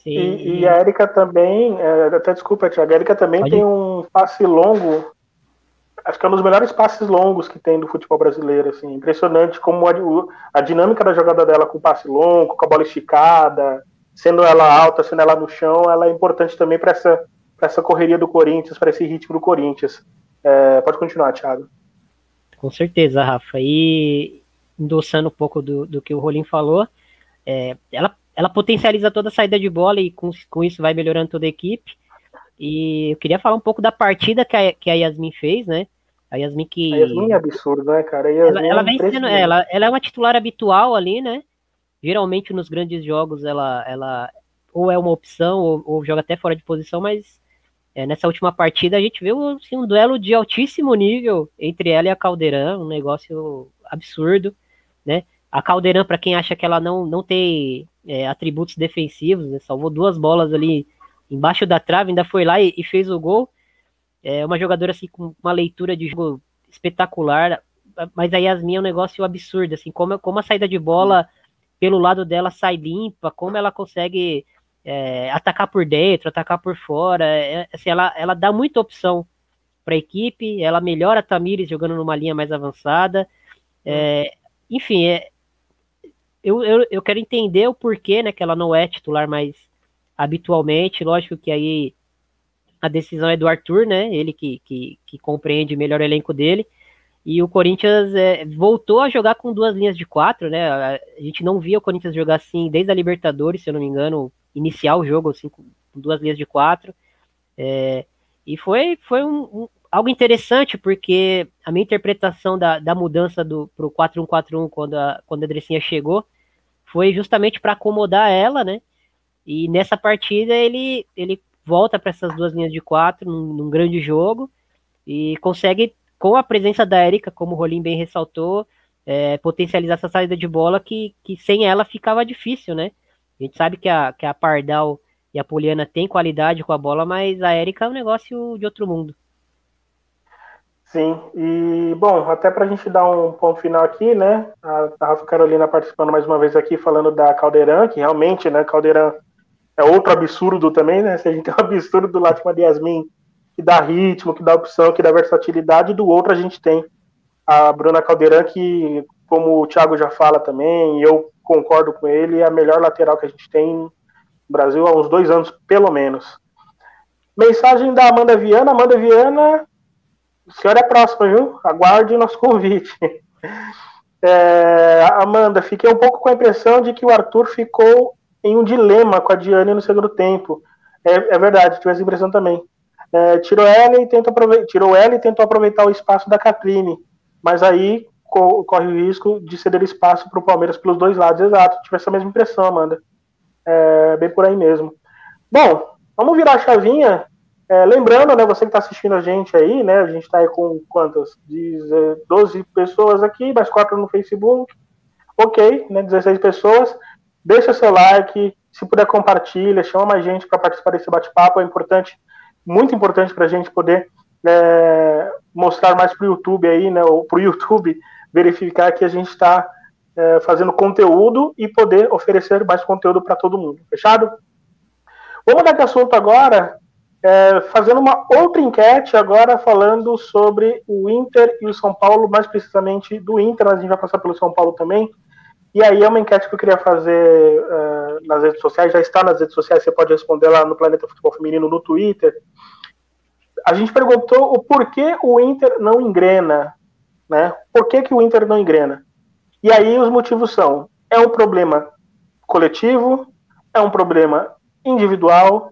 Sim. E, e a Érica também, é, até desculpa, Tiago, a Érica também Pode. tem um passe longo, acho que é um dos melhores passes longos que tem do futebol brasileiro, assim, impressionante como a, a dinâmica da jogada dela com passe longo, com a bola esticada, sendo ela alta, sendo ela no chão, ela é importante também para essa, essa correria do Corinthians, para esse ritmo do Corinthians. É, pode continuar, Thiago. Com certeza, Rafa. E endossando um pouco do, do que o Rolim falou, é, ela, ela potencializa toda a saída de bola e com, com isso vai melhorando toda a equipe. E eu queria falar um pouco da partida que a, que a Yasmin fez, né? A Yasmin que. A Yasmin é absurdo, né, cara? ela, ela vem sendo. Ela, ela é uma titular habitual ali, né? Geralmente nos grandes jogos ela, ela ou é uma opção ou, ou joga até fora de posição, mas é, nessa última partida a gente viu assim, um duelo de altíssimo nível entre ela e a Caldeirão, um negócio absurdo, né? A Caldeirão, para quem acha que ela não, não tem é, atributos defensivos, né? salvou duas bolas ali embaixo da trave, ainda foi lá e, e, fez o gol. É uma jogadora assim com uma leitura de jogo espetacular, mas a Yasmin é um negócio absurdo, assim, como, como a saída de bola pelo lado dela sai limpa, como ela consegue é, atacar por dentro, atacar por fora, é, assim, ela, ela dá muita opção para a equipe, ela melhora a Tamires jogando numa linha mais avançada, é, enfim, é, eu, eu, eu quero entender o porquê, né, que ela não é titular mais habitualmente, lógico que aí a decisão é do Arthur, né, ele que, que, que compreende melhor o elenco dele, e o Corinthians é, voltou a jogar com duas linhas de quatro, né? A, gente não via o Corinthians jogar assim desde a Libertadores, se eu não me engano, iniciar o jogo assim, com duas linhas de quatro. É, e foi, foi um, um, algo interessante, porque a minha interpretação da, da mudança para o 4-1-4-1 quando a, quando a Dressinha chegou foi justamente para acomodar ela, né? E nessa partida ele, ele volta para essas duas linhas de quatro num, num grande jogo e consegue com a presença da Erika, como o Rolim bem ressaltou, é, potencializar essa saída de bola que, que sem ela ficava difícil, né? A gente sabe que a, que a Pardal e a Poliana têm qualidade com a bola, mas a Erika é um negócio de outro mundo. Sim, e bom, até para a gente dar um ponto final aqui, né? A, a Rafa Carolina participando mais uma vez aqui, falando da Caldeirão, que realmente, né, Caldeirão é outro absurdo também, né? Se a gente tem um absurdo do lado de Yasmin que dá ritmo, que dá opção, que dá versatilidade, do outro a gente tem a Bruna Caldeirão, que, como o Thiago já fala também, e eu concordo com ele, é a melhor lateral que a gente tem no Brasil há uns dois anos, pelo menos. Mensagem da Amanda Viana. Amanda Viana, a senhora é próxima, viu? Aguarde nosso convite. É, Amanda, fiquei um pouco com a impressão de que o Arthur ficou em um dilema com a Diane no segundo tempo. É, é verdade, tive essa impressão também. É, tirou ela e aproveitar, tirou ela e tentou aproveitar o espaço da Catrine, mas aí co corre o risco de ceder espaço para o Palmeiras pelos dois lados. Exato, tive essa mesma impressão, Amanda. É, bem por aí mesmo. Bom, vamos virar a chavinha. É, lembrando, né, você que está assistindo a gente aí, né, a gente está aí com quantas? 12 pessoas aqui, mais quatro no Facebook. Ok, né, 16 pessoas. Deixa seu like, se puder compartilha, chama mais gente para participar desse bate-papo. É importante muito importante para a gente poder é, mostrar mais para o YouTube aí, né, ou para o YouTube verificar que a gente está é, fazendo conteúdo e poder oferecer mais conteúdo para todo mundo. Fechado? Vamos dar de assunto agora, é, fazendo uma outra enquete agora falando sobre o Inter e o São Paulo, mais precisamente do Inter, mas a gente vai passar pelo São Paulo também. E aí é uma enquete que eu queria fazer uh, nas redes sociais, já está nas redes sociais, você pode responder lá no Planeta Futebol Feminino no Twitter. A gente perguntou o porquê o Inter não engrena, né? Por que, que o Inter não engrena? E aí os motivos são: é um problema coletivo, é um problema individual,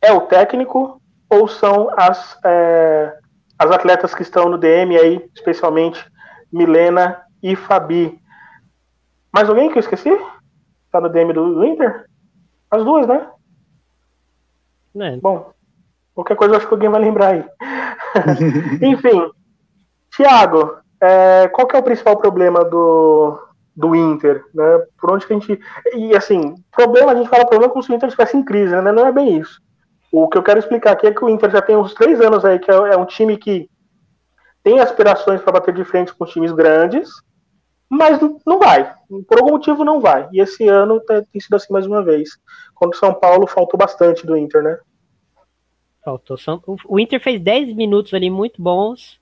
é o técnico ou são as, é, as atletas que estão no DM aí, especialmente Milena e Fabi. Mais alguém que eu esqueci? Tá no DM do, Inter? As duas, né? É. Bom, qualquer coisa eu acho que alguém vai lembrar aí. Enfim, Thiago, é, qual que é o principal problema do, do Inter, né? Por onde que a gente. E assim, problema, a gente fala problema como se o Inter estivesse em crise, né? Não é bem isso. O que eu quero explicar aqui é que o Inter já tem uns três anos aí, que é, é um time que tem aspirações para bater de frente com times grandes, mas não vai. Por algum motivo não vai. E esse ano tem sido assim mais uma vez. Contra o São Paulo faltou bastante do Inter, né? Faltou. O Inter fez 10 minutos ali muito bons.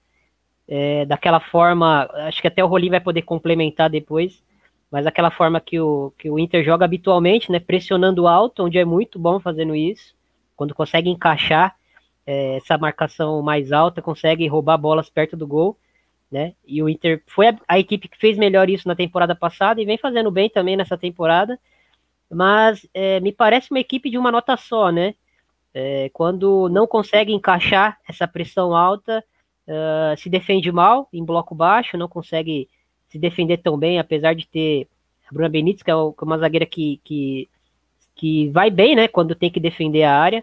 É, daquela forma, acho que até o Rolim vai poder complementar depois, mas daquela forma que o, que o Inter joga habitualmente, né? Pressionando alto, onde é muito bom fazendo isso. Quando consegue encaixar é, essa marcação mais alta, consegue roubar bolas perto do gol né? E o Inter foi a, a, equipe que fez melhor isso na temporada passada e vem fazendo bem também nessa temporada, mas é, me parece uma equipe de uma nota só, né? É, quando não consegue encaixar essa pressão alta, uh, se defende mal em bloco baixo, não consegue se defender tão bem, apesar de ter a Bruna Benítez, que é, é uma zagueira que, que, que vai bem, né, quando tem que defender a área,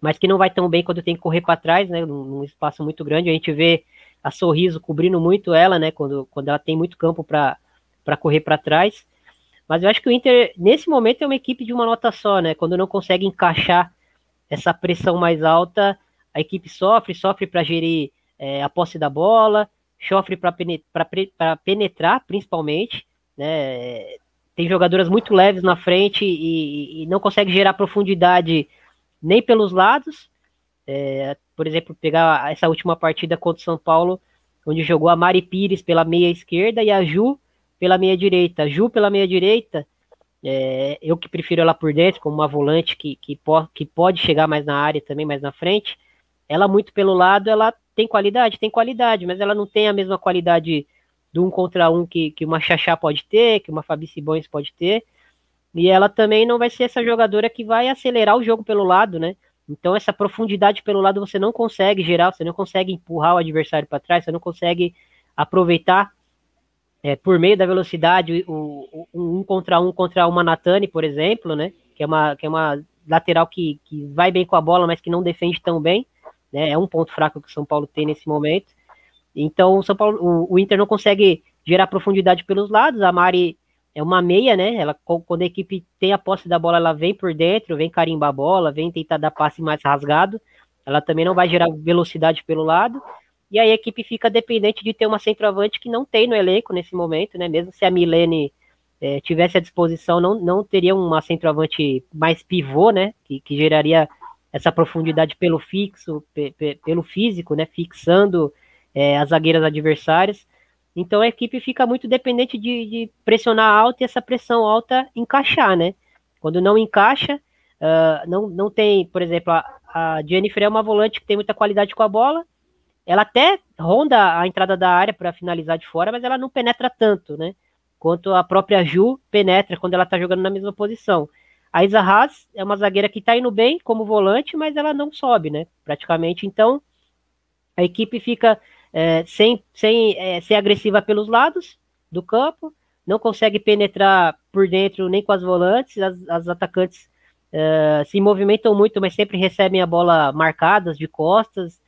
mas que não vai tão bem quando tem que correr para trás, né, num, espaço muito grande. A gente vê a Sorriso cobrindo muito ela, né, quando, quando ela tem muito campo para correr para trás. Mas eu acho que o Inter, nesse momento, é uma equipe de uma nota só, né, quando não consegue encaixar essa pressão mais alta, a equipe sofre, sofre para gerir é, a posse da bola, sofre para penetrar, principalmente, né? Tem jogadoras muito leves na frente e, e não consegue gerar profundidade nem pelos lados. É, por exemplo, pegar essa última partida contra o São Paulo, onde jogou a Mari Pires pela meia esquerda e a Ju pela meia direita. Ju pela meia direita, é, eu que prefiro ela por dentro, como uma volante que, que, po que pode chegar mais na área também, mais na frente. Ela muito pelo lado, ela tem qualidade, tem qualidade, mas ela não tem a mesma qualidade do um contra um que, que uma Xaxá pode ter, que uma Fabi Cibões pode ter. E ela também não vai ser essa jogadora que vai acelerar o jogo pelo lado, né? Então essa profundidade pelo lado você não consegue gerar, você não consegue empurrar o adversário para trás, você não consegue aproveitar é, por meio da velocidade o, o, um contra um contra uma Natane, por exemplo, né? Que é uma, que é uma lateral que, que vai bem com a bola, mas que não defende tão bem. Né? É um ponto fraco que o São Paulo tem nesse momento. Então o São Paulo, o, o, Inter não consegue gerar profundidade pelos lados. A Mari é uma meia, né? Ela quando a equipe tem a posse da bola, ela vem por dentro, vem carimbar a bola, vem tentar dar passe mais rasgado. Ela também não vai gerar velocidade pelo lado. E aí a equipe fica dependente de ter uma centroavante que não tem no elenco nesse momento, né? Mesmo se a Milene é, tivesse à disposição, não, não teria uma centroavante mais pivô, né? Que, que geraria essa profundidade pelo fixo, pe, pe, pelo físico, né? Fixando é, as zagueiras adversárias. Então a equipe fica muito dependente de, de, pressionar alto e essa pressão alta encaixar, né? Quando não encaixa, uh, não, não tem, por exemplo, a, a Jennifer é uma volante que tem muita qualidade com a bola, ela até ronda a entrada da área para finalizar de fora, mas ela não penetra tanto, né? Quanto a própria Ju penetra quando ela tá jogando na mesma posição. A Isa Haas é uma zagueira que tá indo bem como volante, mas ela não sobe, né? Praticamente. Então, a equipe fica é, sem, sem é, ser agressiva pelos lados do campo, não consegue penetrar por dentro nem com as volantes, as, as atacantes é, se movimentam muito, mas sempre recebem a bola marcadas de costas.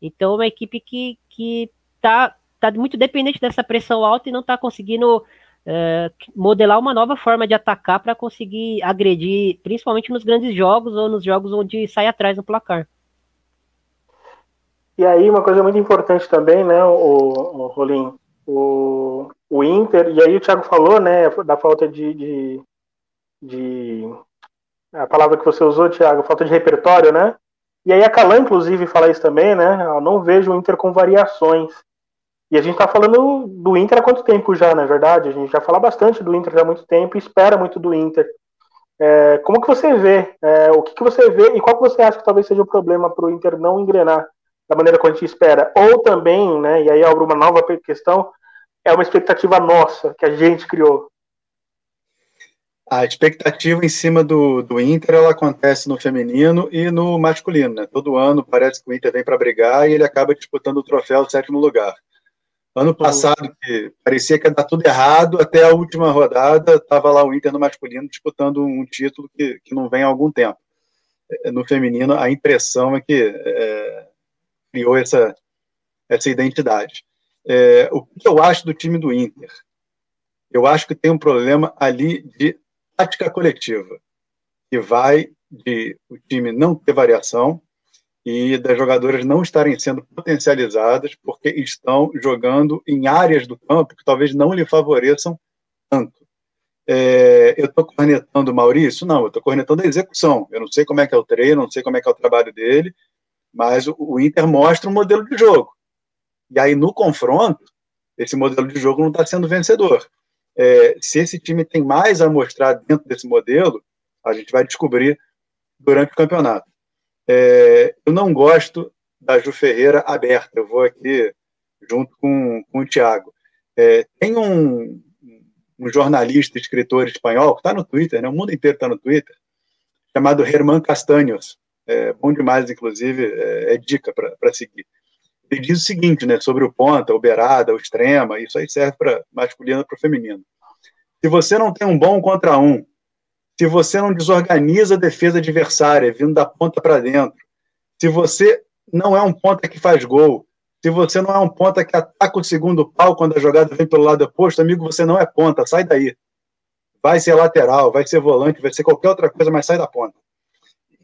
Então, é uma equipe que, que tá, tá muito dependente dessa pressão alta e não está conseguindo é, modelar uma nova forma de atacar para conseguir agredir, principalmente nos grandes jogos ou nos jogos onde sai atrás no placar. E aí, uma coisa muito importante também, né, o, o Rolim, o, o Inter, e aí o Thiago falou, né, da falta de, de, de, a palavra que você usou, Thiago, falta de repertório, né? E aí a Calan, inclusive, fala isso também, né? Eu não vejo o Inter com variações. E a gente tá falando do Inter há quanto tempo já, na é verdade? A gente já fala bastante do Inter há muito tempo e espera muito do Inter. É, como que você vê? É, o que, que você vê e qual que você acha que talvez seja o problema para o Inter não engrenar da maneira como a gente espera. Ou também, né, e aí abre uma nova questão, é uma expectativa nossa, que a gente criou. A expectativa em cima do, do Inter ela acontece no feminino e no masculino. Né? Todo ano parece que o Inter vem para brigar e ele acaba disputando o troféu do sétimo lugar. Ano passado, que parecia que ia dar tudo errado, até a última rodada, estava lá o Inter no masculino disputando um título que, que não vem há algum tempo. É, no feminino, a impressão é que é, criou essa, essa identidade. É, o que eu acho do time do Inter? Eu acho que tem um problema ali de tática coletiva, que vai de o time não ter variação e das jogadoras não estarem sendo potencializadas porque estão jogando em áreas do campo que talvez não lhe favoreçam tanto. É, eu estou cornetando o Maurício? Não, eu estou cornetando a execução. Eu não sei como é que é o treino, não sei como é que é o trabalho dele, mas o, o Inter mostra um modelo de jogo. E aí, no confronto, esse modelo de jogo não está sendo vencedor. É, se esse time tem mais a mostrar dentro desse modelo, a gente vai descobrir durante o campeonato. É, eu não gosto da Ju Ferreira aberta, eu vou aqui junto com, com o Thiago. É, tem um, um, jornalista, escritor espanhol, que está no Twitter, né, o mundo inteiro está no Twitter, chamado Herman Castanhos é bom demais, inclusive, é, é dica para seguir. ele diz o seguinte, né, sobre o ponta, o beirada, o extrema, isso aí serve para masculino e para feminino. Se você não tem um bom contra um, se você não desorganiza a defesa adversária, vindo da ponta para dentro, se você não é um ponta que faz gol, se você não é um ponta que ataca o segundo pau quando a jogada vem pelo lado oposto, amigo, você não é ponta, sai daí. Vai ser lateral, vai ser volante, vai ser qualquer outra coisa, mas sai da ponta.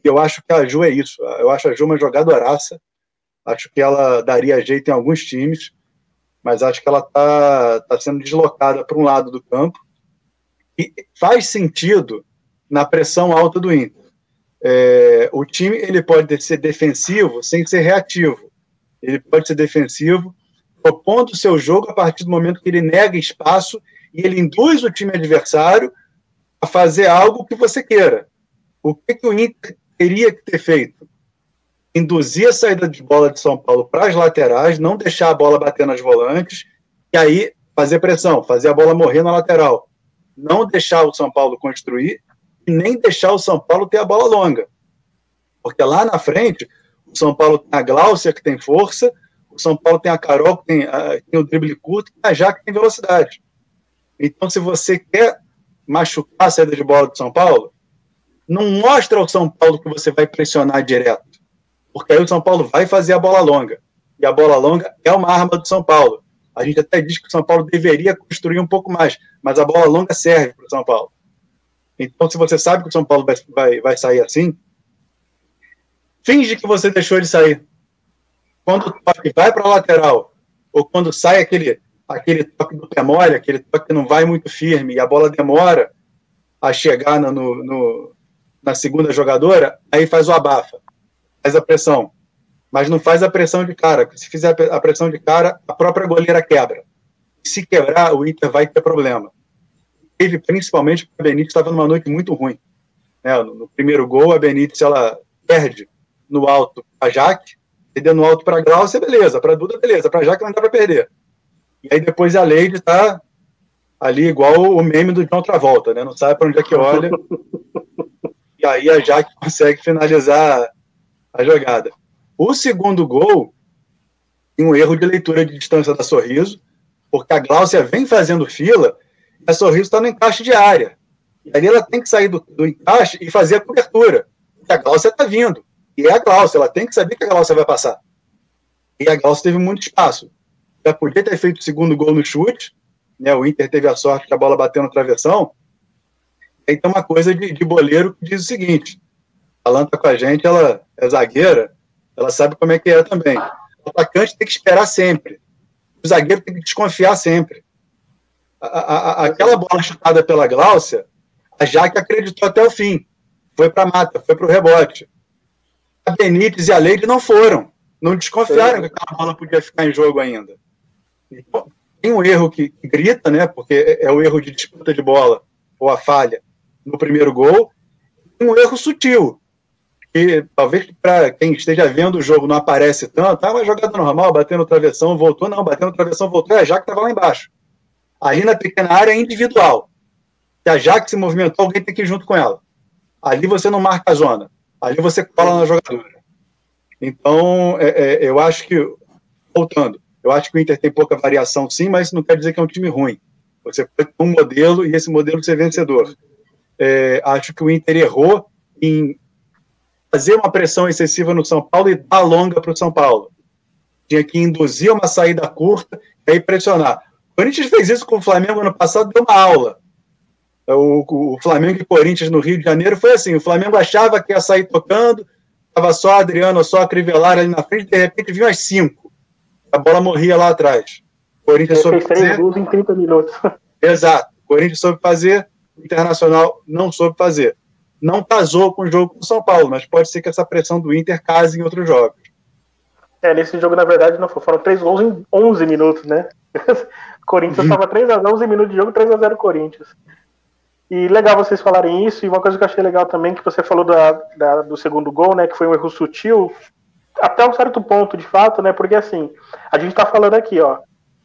Eu acho que a Ju é isso. Eu acho a Ju uma jogadoraça. Acho que ela daria jeito em alguns times, mas acho que ela está tá sendo deslocada para um lado do campo. E faz sentido na pressão alta do Inter. É, o time ele pode ser defensivo sem ser reativo. Ele pode ser defensivo, propondo o seu jogo a partir do momento que ele nega espaço e ele induz o time adversário a fazer algo que você queira. O que, que o Inter teria que ter feito? Induzir a saída de bola de São Paulo para as laterais, não deixar a bola bater nas volantes, e aí fazer pressão, fazer a bola morrer na lateral. Não deixar o São Paulo construir e nem deixar o São Paulo ter a bola longa. Porque lá na frente, o São Paulo tem a Gláucia, que tem força, o São Paulo tem a Carol, que tem, a, tem o drible curto, e a Jaque, que tem velocidade. Então, se você quer machucar a saída de bola do São Paulo, não mostra ao São Paulo que você vai pressionar direto. Porque aí o São Paulo vai fazer a bola longa. E a bola longa é uma arma do São Paulo. A gente até diz que o São Paulo deveria construir um pouco mais, mas a bola longa serve para o São Paulo. Então, se você sabe que o São Paulo vai, vai, vai sair assim, finge que você deixou ele sair. Quando o toque vai para a lateral, ou quando sai aquele, aquele toque do pé mole, aquele toque que não vai muito firme, e a bola demora a chegar no, no, na segunda jogadora, aí faz o abafa, faz a pressão. Mas não faz a pressão de cara, se fizer a pressão de cara, a própria goleira quebra. Se quebrar, o Inter vai ter problema teve principalmente porque a Benítez estava numa noite muito ruim. Né? No, no, primeiro gol, a Benítez ela perde no alto a Jaque, perdeu no alto para a Glaucia, beleza, para Duda, beleza, para Jaque não dá para perder. E aí depois a Leide está ali igual o meme do John Travolta, né? não sabe para onde é que olha. e aí a Jaque consegue finalizar a jogada. O segundo gol, tem um erro de leitura de distância da Sorriso, porque a Glaucia vem fazendo fila a Sorriso está no encaixe de área. E ali ela tem que sair do, do encaixe e fazer a cobertura. E a Glaucia está vindo. E é a Glaucia, ela tem que saber que a Glaucia vai passar. E a Glaucia teve muito espaço. Já podia ter feito o segundo gol no chute, né? O Inter teve a sorte que a bola bateu no travessão. Tem uma coisa de, de boleiro que diz o seguinte: a Alan tá com a gente, ela é zagueira, ela sabe como é que é também. O atacante tem que esperar sempre. O zagueiro tem que desconfiar sempre a, a, aquela bola chutada pela Gláucia, a Jaque acreditou até o fim. Foi para mata, foi para o rebote. A Benítez e a Leide não foram. Não desconfiaram que aquela bola podia ficar em jogo ainda. Então, tem um erro que, que grita, né? Porque é, é o erro de disputa de bola, ou a falha no primeiro gol. Um erro sutil, que talvez para quem esteja vendo o jogo não aparece tanto. Ah, uma jogada normal, batendo travessão, voltou. Não, batendo travessão, voltou. É a Jaque estava lá embaixo. Aí na pequena área é individual. Se a Jaque se movimentou, alguém tem que ir junto com ela. Ali você não marca a zona. Ali você cola na jogadora. Então, é, é, eu acho que, voltando, eu acho que o Inter tem pouca variação sim, mas isso não quer dizer que é um time ruim. Você pode ter um modelo e esse modelo ser vencedor. É, acho que o Inter errou em fazer uma pressão excessiva no São Paulo e dar longa para o São Paulo. Tinha que induzir uma saída curta e aí pressionar. O Corinthians fez isso com o Flamengo ano passado, deu uma aula. O, o, Flamengo e Corinthians no Rio de Janeiro foi assim: o Flamengo achava que ia sair tocando, estava só Adriano, só a Crivelar ali na frente, de repente vinha as cinco. A bola morria lá atrás. O Corinthians soube fazer. Três gols em 30 minutos. Exato. O Corinthians soube fazer, o Internacional não soube fazer. Não casou com o jogo com o São Paulo, mas pode ser que essa pressão do Inter case em outros jogos. É, nesse jogo, na verdade, não foram três gols em 11 minutos, né? Corinthians estava uhum. 3x0, 11 minutos de jogo, 3x0 Corinthians. E legal vocês falarem isso, e uma coisa que eu achei legal também, que você falou da, da, do segundo gol, né, que foi um erro sutil, até um certo ponto, de fato, né, porque assim, a gente tá falando aqui, ó,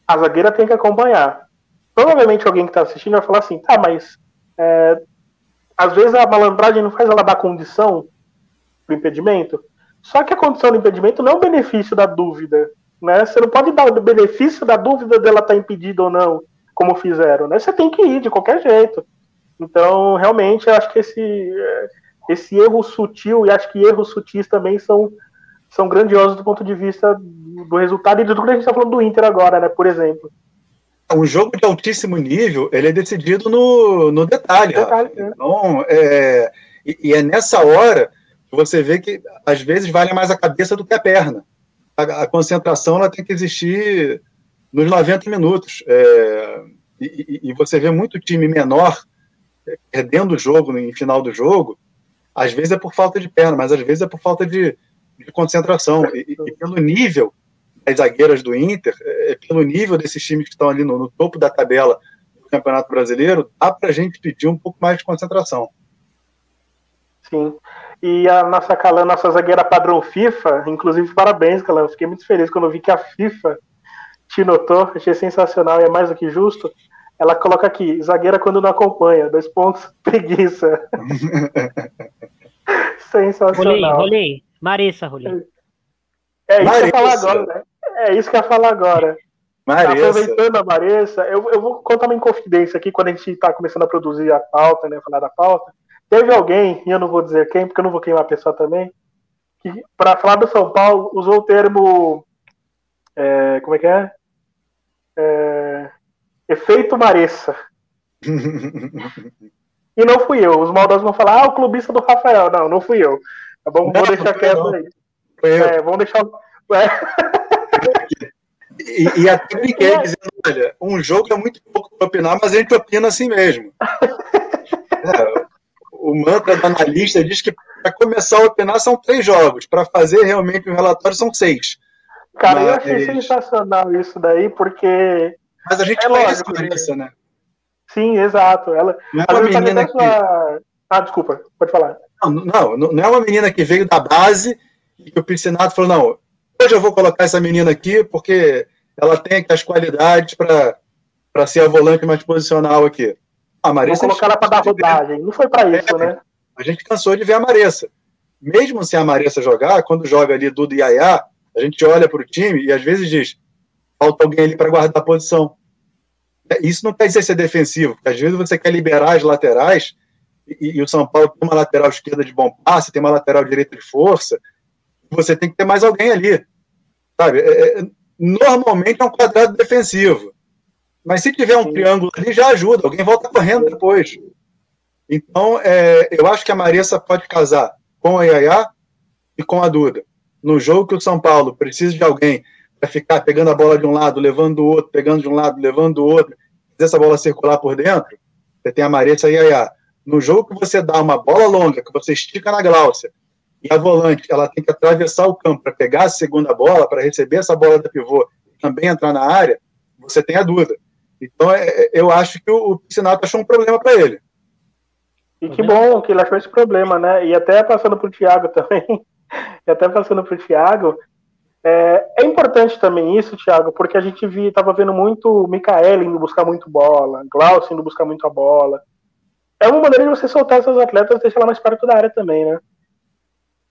a zagueira tem que acompanhar. Provavelmente alguém que tá assistindo vai falar assim, tá, mas é, às vezes a malandragem não faz ela dar condição pro impedimento, só que a condição do impedimento não é um benefício da dúvida, né? Você não pode dar o benefício da dúvida dela estar tá impedida ou não, como fizeram, né? Você tem que ir de qualquer jeito. Então, realmente, eu acho que esse, esse erro sutil, e acho que erros sutis também são, são grandiosos do ponto de vista do resultado e do que a gente está falando do Inter agora, né? Por exemplo. Um jogo de altíssimo nível, ele é decidido no, no detalhe. detalhe é. Então, é, e, e é nessa hora que você vê que às vezes vale mais a cabeça do que a perna. A, a concentração ela tem que existir nos 90 minutos. É, e, e, você vê muito time menor perdendo o jogo no final do jogo, às vezes é por falta de perna, mas às vezes é por falta de, de concentração. E, e, pelo nível das zagueiras do Inter, é, pelo nível desses times que estão ali no, no topo da tabela do Campeonato Brasileiro, dá para a gente pedir um pouco mais de concentração. Sim. E a nossa Calan, nossa zagueira padrão FIFA, inclusive parabéns, Calan. Fiquei muito feliz quando vi que a FIFA te notou, achei sensacional e é mais do que justo. Ela coloca aqui, zagueira quando não acompanha, dois pontos, preguiça. sensacional. Rolei, Marissa, Rolei. É isso que eu ia falar agora, né? É isso que eu ia falar agora. Marissa. Aproveitando a Marissa, eu, eu vou contar uma inconfidência aqui quando a gente está começando a produzir a pauta, né? Falar da pauta. Teve alguém, e eu não vou dizer quem, porque eu não vou queimar a pessoa também, que para falar do São Paulo usou o termo. É, como é que é? é efeito Maressa. e não fui eu. Os maldosos vão falar, ah, o clubista do Rafael. Não, não fui eu. Tá bom? Vou deixar quieto aí. É, vamos deixar. É. E, e até brinquei dizendo: olha, um jogo é muito pouco para opinar, mas a gente opina assim mesmo. É, o mantra do analista diz que para começar a opinar são três jogos, para fazer realmente um relatório são seis. Cara, Mas... eu achei sensacional isso daí, porque. Mas a gente é a Larissa, né? Sim, exato. Ela. Não é uma menina que. Ah, desculpa, pode falar. Não, não, não é uma menina que veio da base e que o Piscinato falou: não, hoje eu vou colocar essa menina aqui porque ela tem as qualidades para ser a volante mais posicional aqui. A Marissa. Vou colocar ela para dar rodagem. Não foi para isso, é, né? A gente cansou de ver a Marissa. Mesmo sem a Marissa jogar, quando joga ali Dudu e Yaya, a gente olha para o time e às vezes diz: falta alguém ali para guardar a posição. É, isso não quer dizer ser defensivo, porque às vezes você quer liberar as laterais e, e, o São Paulo tem uma lateral esquerda de bom passe, tem uma lateral direita de força, você tem que ter mais alguém ali. Sabe? É, é normalmente é um quadrado defensivo. Mas se tiver um Sim. triângulo ali, já ajuda, alguém volta correndo depois. Então, é, eu acho que a Marissa pode casar com a Yaya e com a Duda. No jogo que o São Paulo precisa de alguém para ficar pegando a bola de um lado, levando do outro, pegando de um lado, levando do outro, fazer essa bola circular por dentro, você tem a Marissa e a Yaya. No jogo que você dá uma bola longa, que você estica na Gláucia, e a volante ela tem que atravessar o campo para pegar a segunda bola, para receber essa bola da pivô e também entrar na área, você tem a Duda. Então, é, é, eu acho que o, o Piscinato achou um problema para ele. E que bom que ele achou esse problema, né? E até passando para o Thiago também, e até passando para o Thiago, é, é, importante também isso, Thiago, porque a gente estava vendo muito o Mikael indo buscar muito bola, Glaucio indo buscar muito a bola. É uma maneira de você soltar essas atletas e deixar ela mais perto da área também, né?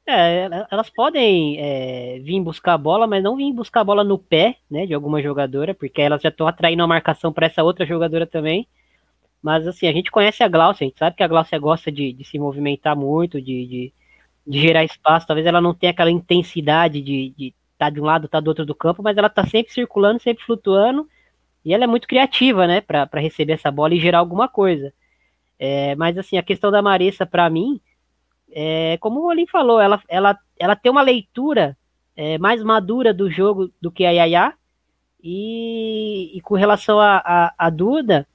É, elas podem é, vir buscar a bola, mas não vir buscar a bola no pé, né, de alguma jogadora, porque elas já estão atraindo a marcação para essa outra jogadora também. Mas assim, a gente conhece a Glaucia, a gente sabe que a Glaucia gosta de, de se movimentar muito, de, de, de, gerar espaço. Talvez ela não tenha aquela intensidade de estar tá de um lado, estar tá do outro do campo, mas ela está sempre circulando, sempre flutuando. E ela é muito criativa, né, para receber essa bola e gerar alguma coisa. É, mas assim, a questão da Marissa, para mim, é, como o Olim falou, ela, ela, ela tem uma leitura é, mais madura do jogo do que a Yaya. E, e com relação a, a, a Duda,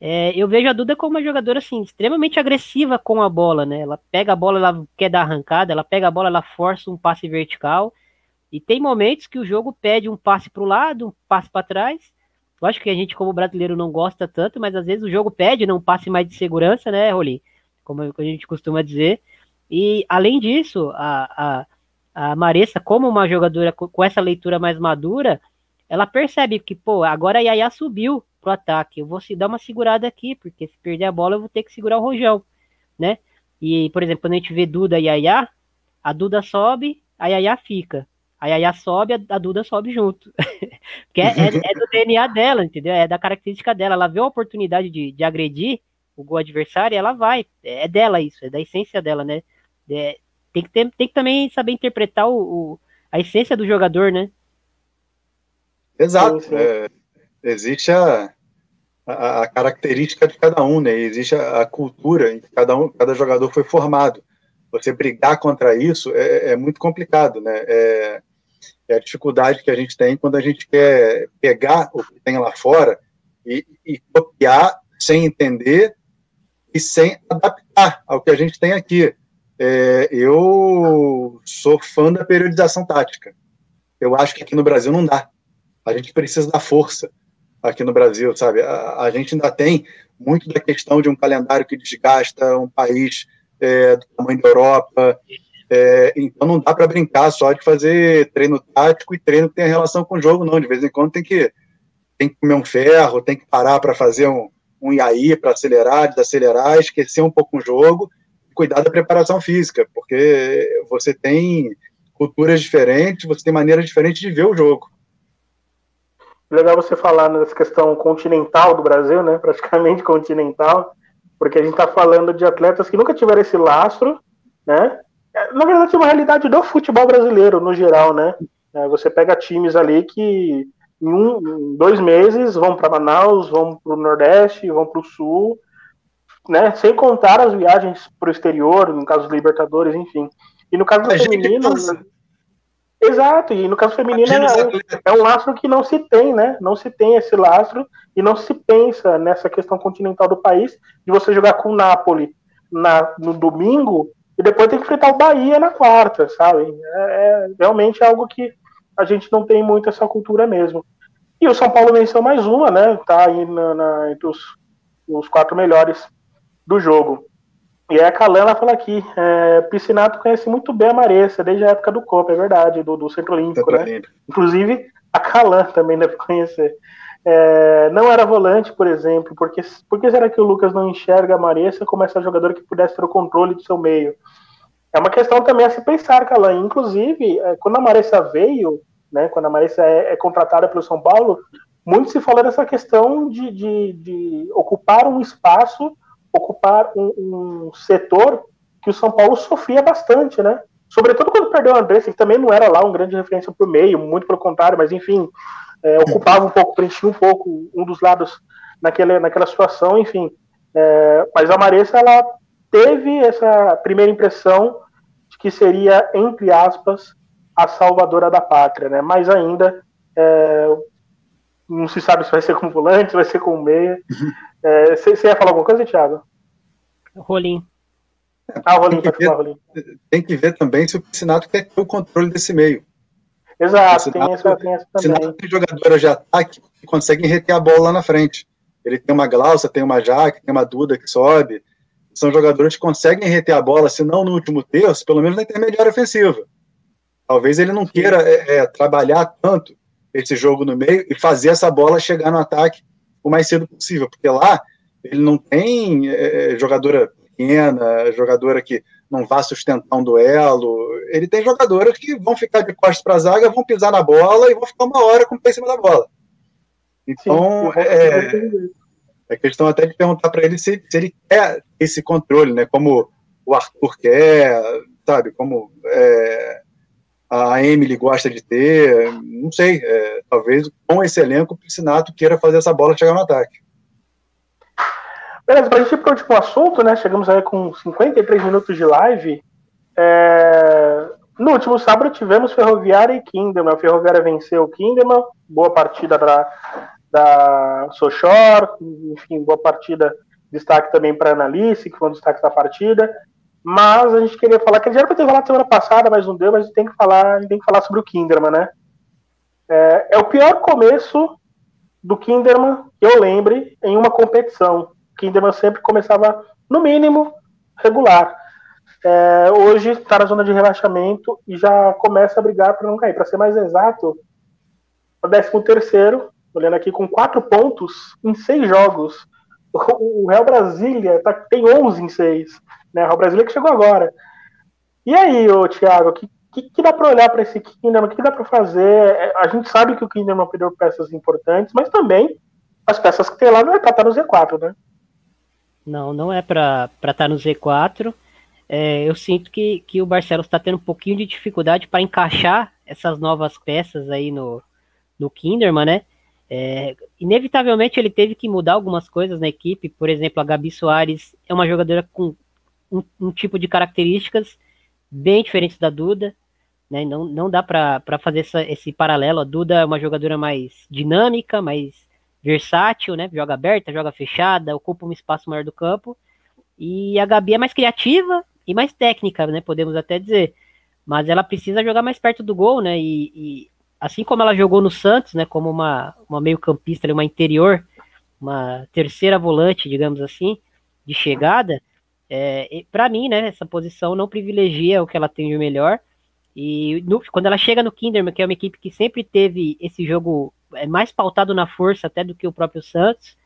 é, eu vejo a Duda como uma jogadora assim, extremamente agressiva com a bola, né? Ela pega a bola, ela quer dar arrancada, ela pega a bola, ela força um passe vertical. E tem momentos que o jogo pede um passe para o lado, um passe para trás. Eu acho que a gente, como brasileiro, não gosta tanto, mas às vezes o jogo pede né, um passe mais de segurança, né, Rolim? Como a gente costuma dizer. E, além disso, a, a, a Maressa, como uma jogadora com, essa leitura mais madura, ela percebe que, pô, agora a Yaya subiu pro ataque, eu vou se dar uma segurada aqui, porque se perder a bola eu vou ter que segurar o Rojão, né? E, por exemplo, quando a gente vê Duda e Yaya, a Duda sobe, a Yaya fica. a Yaya sobe, a, Duda sobe junto. Porque é, é, é, do DNA dela, entendeu? É da característica dela. Ela vê a oportunidade de, de agredir o gol adversário e ela vai. É dela isso, é da essência dela, né? É, tem, que ter, tem que também saber interpretar o, o a essência do jogador, né? Exato. É, existe a, a, a, característica de cada um, né? Existe a, a, cultura em que cada, um, cada jogador foi formado. Você brigar contra isso é, é muito complicado, né? É, é, a dificuldade que a gente tem quando a gente quer pegar o que tem lá fora e, e copiar sem entender e sem adaptar ao que a gente tem aqui. É, eu sou fã da periodização tática. Eu acho que aqui no Brasil não dá. A gente precisa da força aqui no Brasil, sabe? A, a gente ainda tem muito da questão de um calendário que desgasta um país é, do tamanho da Europa. É, então não dá para brincar só de fazer treino tático e treino que tem relação com o jogo, não. De vez em quando tem que, tem que comer um ferro, tem que parar para fazer um, um IAI para acelerar, desacelerar, esquecer um pouco o jogo, cuidar da preparação física, porque você tem culturas diferentes, você tem maneiras diferentes de ver o jogo. Legal você falar nessa questão continental do Brasil, né? Praticamente continental, porque a gente está falando de atletas que nunca tiveram esse lastro, né? Na verdade, é uma realidade do futebol brasileiro no geral, né? É, você pega times ali que em, um, dois meses vão para Manaus, vão para o Nordeste, vão para o Sul, né? Sem contar as viagens para o exterior, no caso dos Libertadores, enfim. E no caso do feminino. Exato, e no caso feminino é, é, um lastro que não se tem, né? Não se tem esse lastro e não se pensa nessa questão continental do país de você jogar com o Napoli na, no domingo e depois tem que enfrentar o Bahia na quarta, sabe? É, é realmente algo que a gente não tem muito essa cultura mesmo. E o São Paulo venceu mais uma, né? Tá aí na, na, entre os, os, quatro melhores do jogo. E a Calana fala aqui, é, Piscinato conhece muito bem a Maressa, desde a época do Copa, é verdade, do, do Centro Olímpico, né? Inclusive, a Calan também deve conhecer. É, não era volante, por exemplo, porque por que será que o Lucas não enxerga a Maressa como essa jogadora que pudesse ter o controle do seu meio? É uma questão também a se pensar, Calan. Inclusive, é, quando a Maressa veio, né, quando a Marissa é, é, contratada pelo São Paulo, muito se fala dessa questão de, de, de ocupar um espaço, ocupar um, um, setor que o São Paulo sofria bastante, né? Sobretudo quando perdeu o André, que também não era lá um grande referência para o meio, muito pelo contrário, mas enfim, é, ocupava um pouco, preenchia um pouco um dos lados naquela, naquela situação, enfim. É, mas a Marissa, ela teve essa primeira impressão de que seria, entre aspas, a salvadora da pátria, né? Mas ainda é, não se sabe se vai ser com volante, se vai ser com meia. É, você, ia falar alguma coisa, Thiago? Rolim. Ah, Rolim, tem, que ver, tem que ver também se o Piscinato quer ter o controle desse meio. Exato, tem essa, tem essa também. tem jogadora de ataque que conseguem reter a bola lá na frente. Ele tem uma Glaucia, tem uma Jaque, tem uma Duda que sobe. São jogadores que conseguem reter a bola, se não no último terço, pelo menos na intermediária ofensiva. Talvez ele não queira é, é, trabalhar tanto esse jogo no meio e fazer essa bola chegar no ataque o mais cedo possível, porque lá ele não tem é, é jogadora pequena, jogadora que não vá sustentar um duelo. Ele tem jogadoras que vão ficar de costas para a zaga, vão pisar na bola e vão ficar uma hora com o pé em cima da bola. Então, Sim, é, é questão até de perguntar para ele se, se, ele quer esse controle, né? Como o Arthur quer, sabe? Como é, a Emily gosta de ter, não sei, é, talvez com esse elenco o Piscinato queira fazer essa bola chegar no ataque. Beleza, para a gente ir para o último assunto, né? Chegamos aí com 53 minutos de live. É... No último sábado tivemos Ferroviária e Kinderman. A Ferroviária venceu o Kinderman, boa partida da, da Sochor, enfim, boa partida. Destaque também para a Analice, que foi um destaque da partida. Mas a gente queria falar, que já era para ter falado semana passada, mas não deu, mas a gente tem que falar, tem que falar sobre o Kinderman, né? É, é o pior começo do Kinderman eu lembre em uma competição. O Kinderman sempre começava, no mínimo, regular. É, hoje está na zona de rebaixamento e já começa a brigar para não cair. Para ser mais exato, o 13 terceiro, olhando aqui, com quatro pontos em seis jogos. O Real Brasília tá, tem 11 em seis. Né? O Brasília que chegou agora. E aí, ô, Thiago, que, que, que dá para olhar para esse Kinderman? O que, que dá para fazer? É, a gente sabe que o Kinderman perdeu peças importantes, mas também as peças que tem lá não é para estar no Z4, né? Não, não é para estar tá no Z4. É, eu sinto que, que o Barcelos está tendo um pouquinho de dificuldade para encaixar essas novas peças aí no, no Kinderman, né? É, inevitavelmente ele teve que mudar algumas coisas na equipe. Por exemplo, a Gabi Soares é uma jogadora com um, um tipo de características bem diferentes da Duda. Né? Não, não dá para fazer essa, esse paralelo. A Duda é uma jogadora mais dinâmica, mais versátil, né? Joga aberta, joga fechada, ocupa um espaço maior do campo. E a Gabi é mais criativa e mais técnica, né? Podemos até dizer. Mas ela precisa jogar mais perto do gol, né? E, e assim como ela jogou no Santos, né? Como uma, uma meio-campista, uma interior, uma terceira volante, digamos assim, de chegada. É, para mim, né? Essa posição não privilegia o que ela tem de melhor. E no, quando ela chega no Kinderman, que é uma equipe que sempre teve esse jogo é, mais pautado na força até do que o próprio Santos,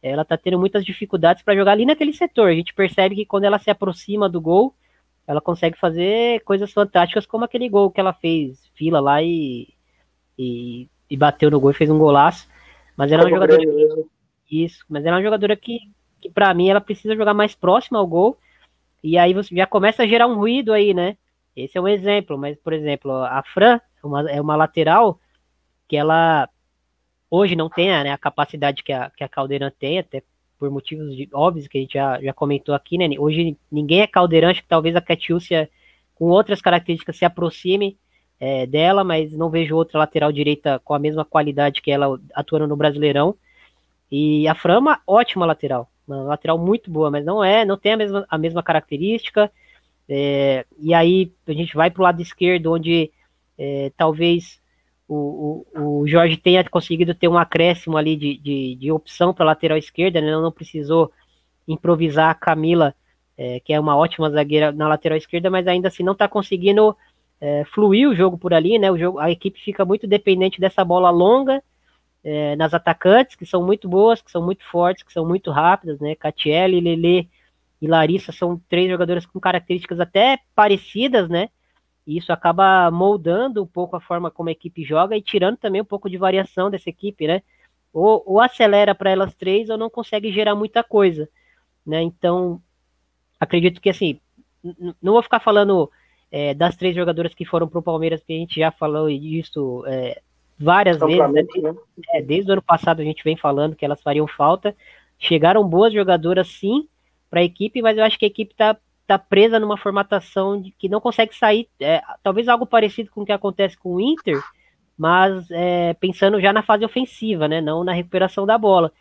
ela tá tendo muitas dificuldades para jogar ali naquele setor. A gente percebe que quando ela se aproxima do gol, ela consegue fazer coisas fantásticas, como aquele gol que ela fez, fila lá e, e, e bateu no gol e fez um golaço. Mas ela é uma jogadora. Isso, mas ela é uma jogadora que, que para mim, ela precisa jogar mais próxima ao gol. E aí você já começa a gerar um ruído aí, né? Esse é um exemplo, mas, por exemplo, a Fran é uma, é uma lateral que ela hoje não tem né, a capacidade que a, que a Caldeirão tem, até por motivos de, óbvios que a gente já, já comentou aqui, né? Hoje ninguém é caldeirante, que talvez a Catiúcia com outras características se aproxime é, dela, mas não vejo outra lateral direita com a mesma qualidade que ela atuando no Brasileirão. E a Fran é uma ótima lateral, uma lateral muito boa, mas não é, não tem a mesma, a mesma característica. É, e aí a gente vai para o lado esquerdo, onde é, talvez o, o, o, Jorge tenha conseguido ter um acréscimo ali de, de, de opção para lateral esquerda, né? não precisou improvisar a Camila, é, que é uma ótima zagueira na lateral esquerda, mas ainda assim não está conseguindo é, fluir o jogo por ali, né? O jogo, a equipe fica muito dependente dessa bola longa é, nas atacantes, que são muito boas, que são muito fortes, que são muito rápidas, né? Catiele, Lele e Larissa são três jogadoras com características até parecidas, né? E isso acaba moldando um pouco a forma como a equipe joga e tirando também um pouco de variação dessa equipe, né? Ou, ou acelera para elas três ou não consegue gerar muita coisa, né? Então, acredito que assim, não vou ficar falando é, das três jogadoras que foram para o Palmeiras, que a gente já falou disso é, várias vezes. Né? Desde, é, desde o ano passado a gente vem falando que elas fariam falta. Chegaram boas jogadoras, sim, para a equipe, mas eu acho que a equipe está tá presa numa formatação de, que não consegue sair. É, talvez algo parecido com o que acontece com o Inter, mas é, pensando já na fase ofensiva, né? Não na recuperação da bola.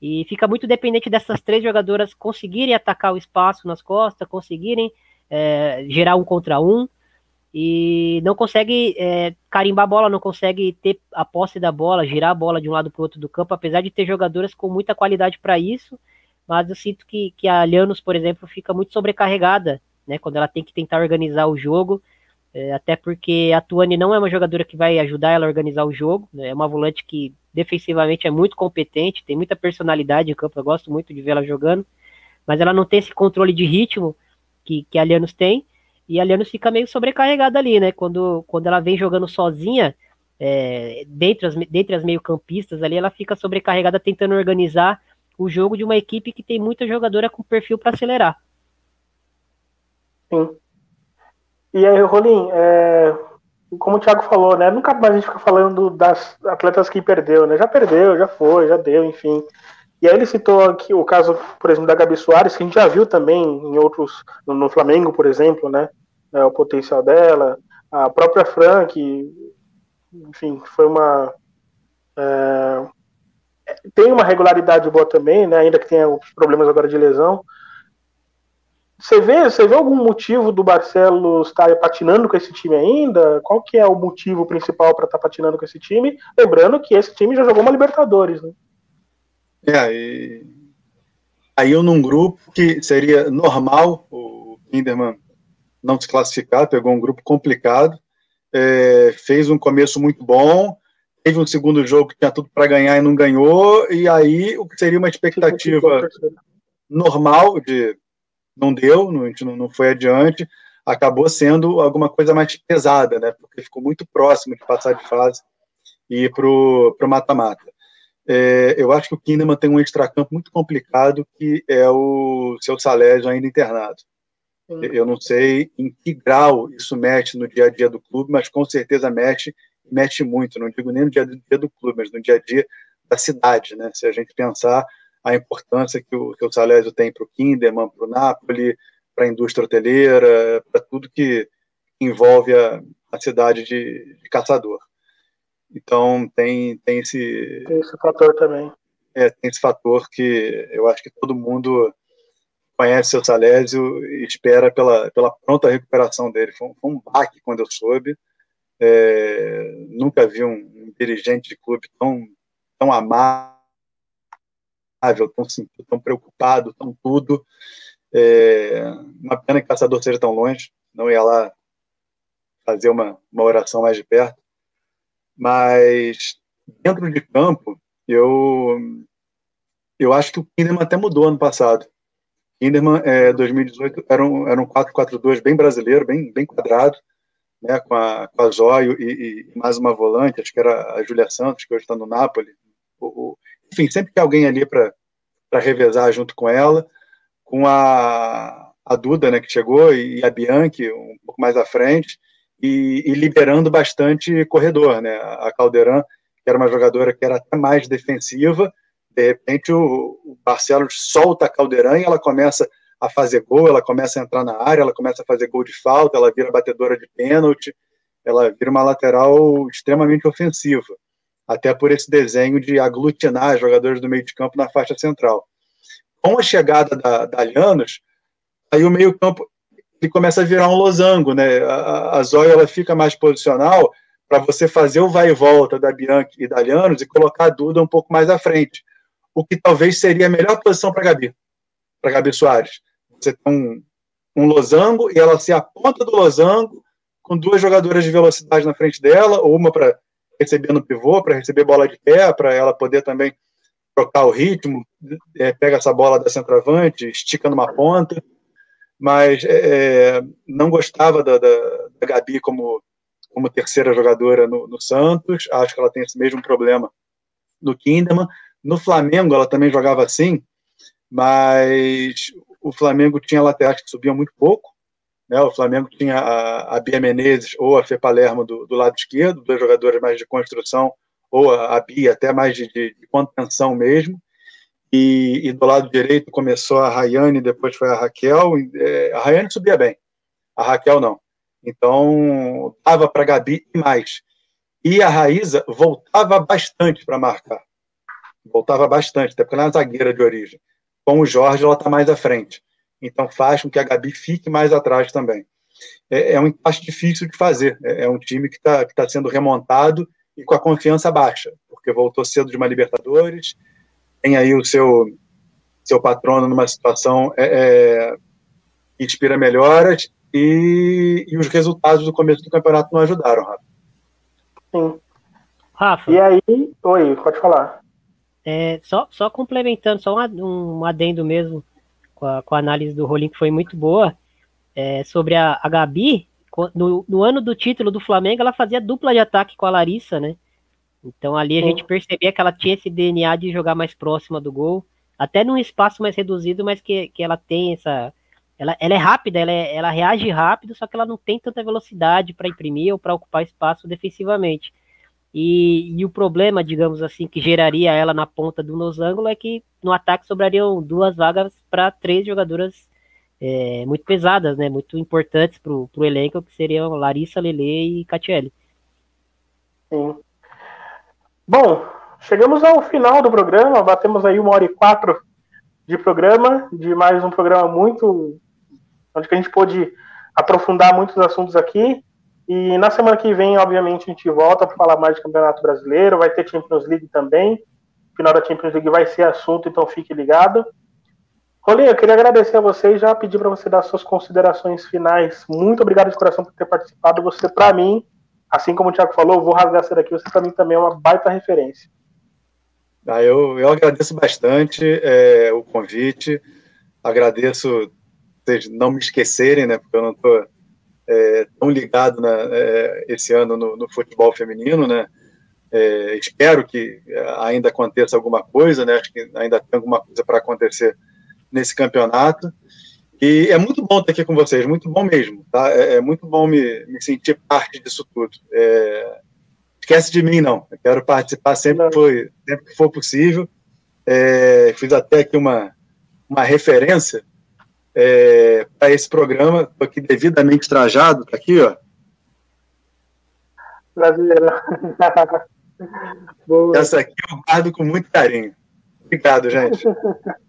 E fica muito dependente dessas três jogadoras conseguirem atacar o espaço nas costas, conseguirem é, gerar um contra um e não consegue é, carimbar a bola, não consegue ter a posse da bola, girar a bola de um lado para o outro do campo, apesar de ter jogadoras com muita qualidade para isso, mas eu sinto que, que a Lianos, por exemplo, fica muito sobrecarregada, né, quando ela tem que tentar organizar o jogo, é, até porque a Tuane não é uma jogadora que vai ajudar ela a organizar o jogo, né, é uma volante que defensivamente é muito competente, tem muita personalidade em campo, eu gosto muito de ver ela jogando, mas ela não tem esse controle de ritmo que, que a Lianos tem, e a Lianos fica meio sobrecarregada ali, né? Quando, quando ela vem jogando sozinha, é, dentre, as, dentre as meio-campistas ali, ela fica sobrecarregada tentando organizar o jogo de uma equipe que tem muita jogadora com perfil para acelerar. Sim. E aí, Rolim, é, como o Thiago falou, né? Nunca mais a gente fica falando das atletas que perdeu, né? Já perdeu, já foi, já deu, enfim. E aí ele citou aqui o caso, por exemplo, da Gabi Soares, que a gente já viu também em outros, no Flamengo, por exemplo, né? É, o potencial dela. A própria Fran, que, enfim, foi uma. É, tem uma regularidade boa também, né? Ainda que tenha os problemas agora de lesão. Você vê, você vê algum motivo do Barcelos estar patinando com esse time ainda? Qual que é o motivo principal para estar tá patinando com esse time? Lembrando que esse time já jogou uma Libertadores, né? É, e caiu num grupo que seria normal o Kinderman não se classificar, pegou um grupo complicado, é, fez um começo muito bom, teve um segundo jogo que tinha tudo para ganhar e não ganhou, e aí o que seria uma expectativa normal de não deu, não, a gente não, não foi adiante. acabou sendo alguma coisa mais pesada, né? Porque ficou muito próximo de passar de fase e ir para o mata-mata. É, eu acho que o Kinderman tem um extracampo muito complicado, que é o seu Salésio ainda internado. Sim. Eu não sei em que grau isso mexe no dia a dia do clube, mas com certeza mexe, mexe muito. Não digo nem no dia a dia do clube, mas no dia a dia da cidade, né? Se a gente pensar a importância que o, que o Salésio tem para o Kinderman, para o Napoli, para a indústria hoteleira, para tudo que envolve a, a cidade de, de, Caçador. Então tem, tem esse. Tem esse fator também. É, tem esse fator que eu acho que todo mundo conhece o Salésio e espera pela, pela pronta recuperação dele. Foi um, foi um baque quando eu soube. É, nunca vi um, um, dirigente de clube tão, tão amável, tão, tão preocupado, tão tudo. É, uma pena que o caçador seja tão longe, não ia lá fazer uma, uma oração mais de perto. Mas dentro de campo, eu eu acho que o Kinderman até mudou ano passado. Kinderman, é, 2018, era um, era um 4-4-2 bem brasileiro, bem, bem quadrado, né, com, a, com a Zóio e, e, mais uma volante, acho que era a Júlia Santos, que hoje está no Napoli. O, o, enfim, sempre que alguém ali para revezar junto com ela com a, a Duda, né, que chegou, e a Bianchi um pouco mais à frente, e, e liberando bastante corredor, né, a Caldeirão, que era uma jogadora que era até mais defensiva, de repente o, o Barcelos solta a Caldeirão e ela começa a fazer gol, ela começa a entrar na área, ela começa a fazer gol de falta, ela vira batedora de pênalti, ela vira uma lateral extremamente ofensiva, até por esse desenho de aglutinar jogadores do meio de campo na faixa central. Com a chegada da, da Alhanos, aí o meio-campo ele começa a virar um losango, né? A, a Zóia ela fica mais posicional para você fazer o vai e volta da Bianchi e da Alhanos e colocar a Duda um pouco mais à frente. O que talvez seria a melhor posição para Gabi, para Gabi Soares. Você tem um, um losango e ela se aponta do losango com duas jogadoras de velocidade na frente dela, ou uma para receber no pivô, para receber bola de pé, para ela poder também trocar o ritmo, é, pega essa bola da centroavante, estica numa ponta, mas é, é, não gostava da, da, da, Gabi como, como terceira jogadora no, no, Santos, acho que ela tem esse mesmo problema no Kinderman. No Flamengo ela também jogava assim, mas o Flamengo tinha laterais que subiam muito pouco, né? o Flamengo tinha a, a Bia Menezes ou a Fê Palermo do, do lado esquerdo, duas jogadoras mais de construção, ou a, a Bia, até mais de, de, de contenção mesmo. E, e, do lado direito começou a Rayane, depois foi a Raquel. É, a Rayane subia bem, a Raquel não. Então, dava para Gabi e mais. E a Raíza voltava bastante para marcar. Voltava bastante, até porque ela é uma zagueira de origem. Com o Jorge, ela está mais à frente. Então, faz com que a Gabi fique mais atrás também. É, é um empate difícil de fazer. É, é um time que está tá sendo remontado e com a confiança baixa, porque voltou cedo de uma Libertadores, tem aí o seu, seu patrono numa situação é, é, que inspira melhoras e, e, os resultados do começo do campeonato não ajudaram, Rafa. Sim. Rafa. E aí, oi, pode falar. É, só, só complementando, só um, um adendo mesmo com a, com a análise do Rolim, que foi muito boa, é, sobre a, a Gabi, no, no, ano do título do Flamengo, ela fazia dupla de ataque com a Larissa, né? Então ali a gente percebia que ela tinha esse DNA de jogar mais próxima do gol, até num espaço mais reduzido, mas que, que ela tem essa. Ela, ela é rápida, ela, é, ela reage rápido, só que ela não tem tanta velocidade para imprimir ou para ocupar espaço defensivamente. E, e, o problema, digamos assim, que geraria ela na ponta do ângulo é que no ataque sobrariam duas vagas para três jogadoras é, muito pesadas, né? Muito importantes para o elenco, que seriam Larissa, Lele e Catiele. Sim. Bom, chegamos ao final do programa, batemos aí uma hora e quatro de programa, de mais um programa muito. onde a gente pôde aprofundar muitos assuntos aqui. E na semana que vem, obviamente, a gente volta para falar mais de Campeonato Brasileiro, vai ter Champions League também. Final da Champions League vai ser assunto, então fique ligado. Rolim, eu queria agradecer a você e já pedir para você dar suas considerações finais. Muito obrigado de coração por ter participado. Você, para mim, assim como o Thiago falou, vou rasgar essa daqui, você para mim também é uma baita referência. Ah, eu, eu agradeço bastante é, o convite, agradeço vocês não me esquecerem, né, porque eu não estou é, tão ligado né, é, esse ano no, no, futebol feminino, né? É, espero que ainda aconteça alguma coisa, né? Acho que ainda tem alguma coisa para acontecer nesse campeonato. E é muito bom estar aqui com vocês, muito bom mesmo, tá? É, é muito bom me, me, sentir parte disso tudo. É, esquece de mim, não. Eu quero participar sempre, foi, sempre que for possível. É, fiz até aqui uma, uma referência é, para esse programa, estou aqui devidamente trajado, tá aqui, ó. Brasileiro. Essa aqui eu guardo com muito carinho. Obrigado, gente.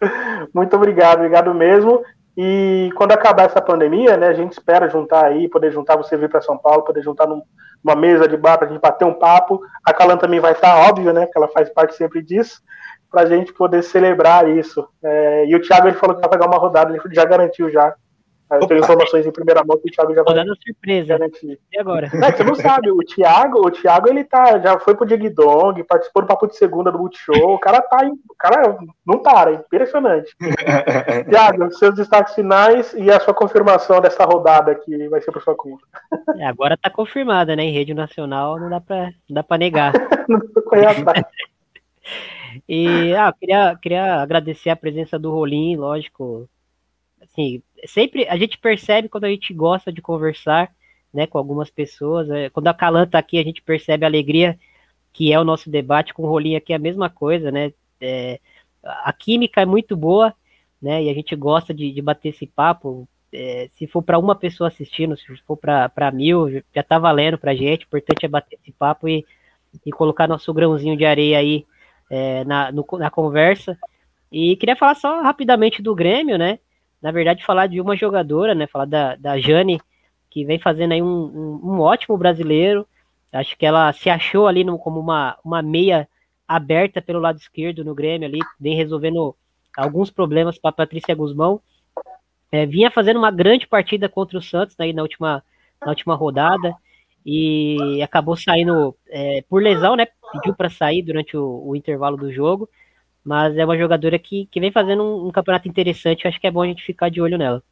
Muito obrigado, obrigado mesmo. E quando acabar essa pandemia, né, a gente espera juntar aí, poder juntar você vir para São Paulo, poder juntar numa mesa de bar para a gente bater um papo. A Calan também vai estar, óbvio, né, que ela faz parte sempre disso para a gente poder celebrar isso. É, e o Thiago ele falou que vai pegar uma rodada, ele já garantiu já. Eu tenho informações em primeira mão que o Thiago já vai. Rodada surpresa. Garantir. E agora? É, você não sabe, o Thiago, o Thiago ele tá, já foi pro Dig Dong, participou do Papo de Segunda do Multishow. O cara tá. O cara não para, é impressionante. Thiago, seus destaques finais e a sua confirmação dessa rodada que vai ser por sua conta. É, agora tá confirmada, né? Em rede nacional não dá pra, não dá pra negar. não tô e ah, queria, queria agradecer a presença do Rolim, lógico. Assim, sempre a gente percebe quando a gente gosta de conversar né, com algumas pessoas. É, quando a Calan tá aqui, a gente percebe a alegria que é o nosso debate com o Rolim aqui, é a mesma coisa, né? É, a química é muito boa, né? E a gente gosta de, de bater esse papo. É, se for para uma pessoa assistindo, se for para mil, já tá valendo pra gente. O importante é bater esse papo e, e colocar nosso grãozinho de areia aí é, na, no, na conversa. E queria falar só rapidamente do Grêmio, né? Na verdade, falar de uma jogadora, né? Falar da, da Jane, que vem fazendo aí um, um, um ótimo brasileiro. Acho que ela se achou ali no, como uma, uma meia aberta pelo lado esquerdo no Grêmio ali, vem resolvendo alguns problemas para Patrícia Guzmão. É, vinha fazendo uma grande partida contra o Santos né, na, última, na última rodada e acabou saindo é, por lesão, né? Pediu para sair durante o, o, intervalo do jogo, mas é uma jogadora que, que vem fazendo um, um, campeonato interessante. Acho que é bom a gente ficar de olho nela.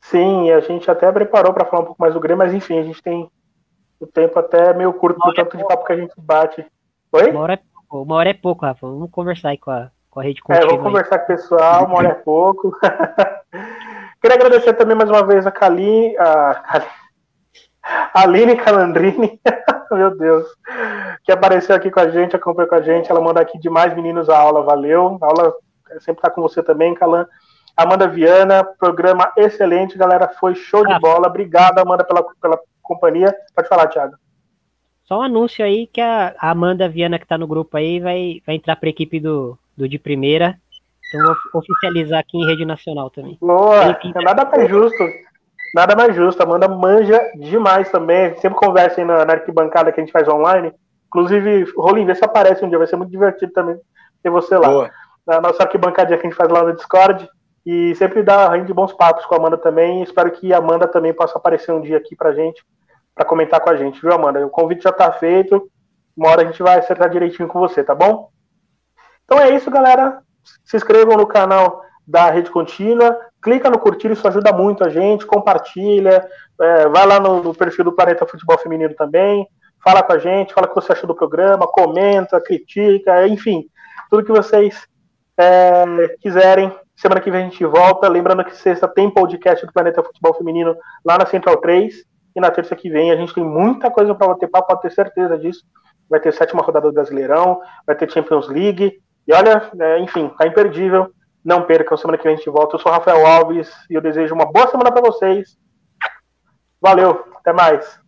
Sim, a gente até preparou para falar um pouco mais do Grêmio, mas enfim, a gente tem o tempo até meio curto do tanto de papo que a gente bate. Oi? Uma hora é pouco, uma hora é pouco Rafa. Vamos conversar aí com a, com a rede contínua. É, vamos conversar com o pessoal, uma hora é pouco. Queria agradecer também mais uma vez a Kali, a Kali Aline Calandrini, meu Deus, que apareceu aqui com a gente, acompanhou com a gente. Ela manda aqui demais meninos a aula, valeu. A aula sempre está com você também, Calan. Amanda Viana, programa excelente, galera, foi show de ah. bola. Obrigado, Amanda, pela, pela companhia. Pode falar, Thiago. Só um anúncio aí que a Amanda Viana, que está no grupo aí, vai, vai entrar para a equipe do, do de primeira. Então vou oficializar aqui em rede nacional também. Boa, é nada mais justo. Nada mais justo, a Amanda manja demais também. Sempre conversa aí na, na arquibancada que a gente faz online. Inclusive, Rolim, vê se aparece um dia, vai ser muito divertido também ter você lá. Boa. Na nossa arquibancadinha que a gente faz lá no Discord. E sempre dá rende bons papos com a Amanda também. Espero que a Amanda também possa aparecer um dia aqui pra gente, para comentar com a gente, viu, Amanda? O convite já tá feito. Uma hora a gente vai acertar direitinho com você, tá bom? Então é isso, galera. Se inscrevam no canal da Rede Contínua clica no curtir, isso ajuda muito a gente, compartilha, é, vai lá no, no, perfil do Planeta Futebol Feminino também, fala com a gente, fala o que você achou do programa, comenta, critica, enfim, tudo que vocês é, quiserem. Semana que vem a gente volta. Lembrando que sexta tem podcast do Planeta Futebol Feminino lá na Central 3. E na terça que vem a gente tem muita coisa para bater papo, pode ter certeza disso. Vai ter sétima rodada do Brasileirão, vai ter Champions League. E olha, é, enfim, tá imperdível. Não percam, semana que vem a gente volta. Eu sou Rafael Alves e eu desejo uma boa semana para vocês. Valeu, até mais.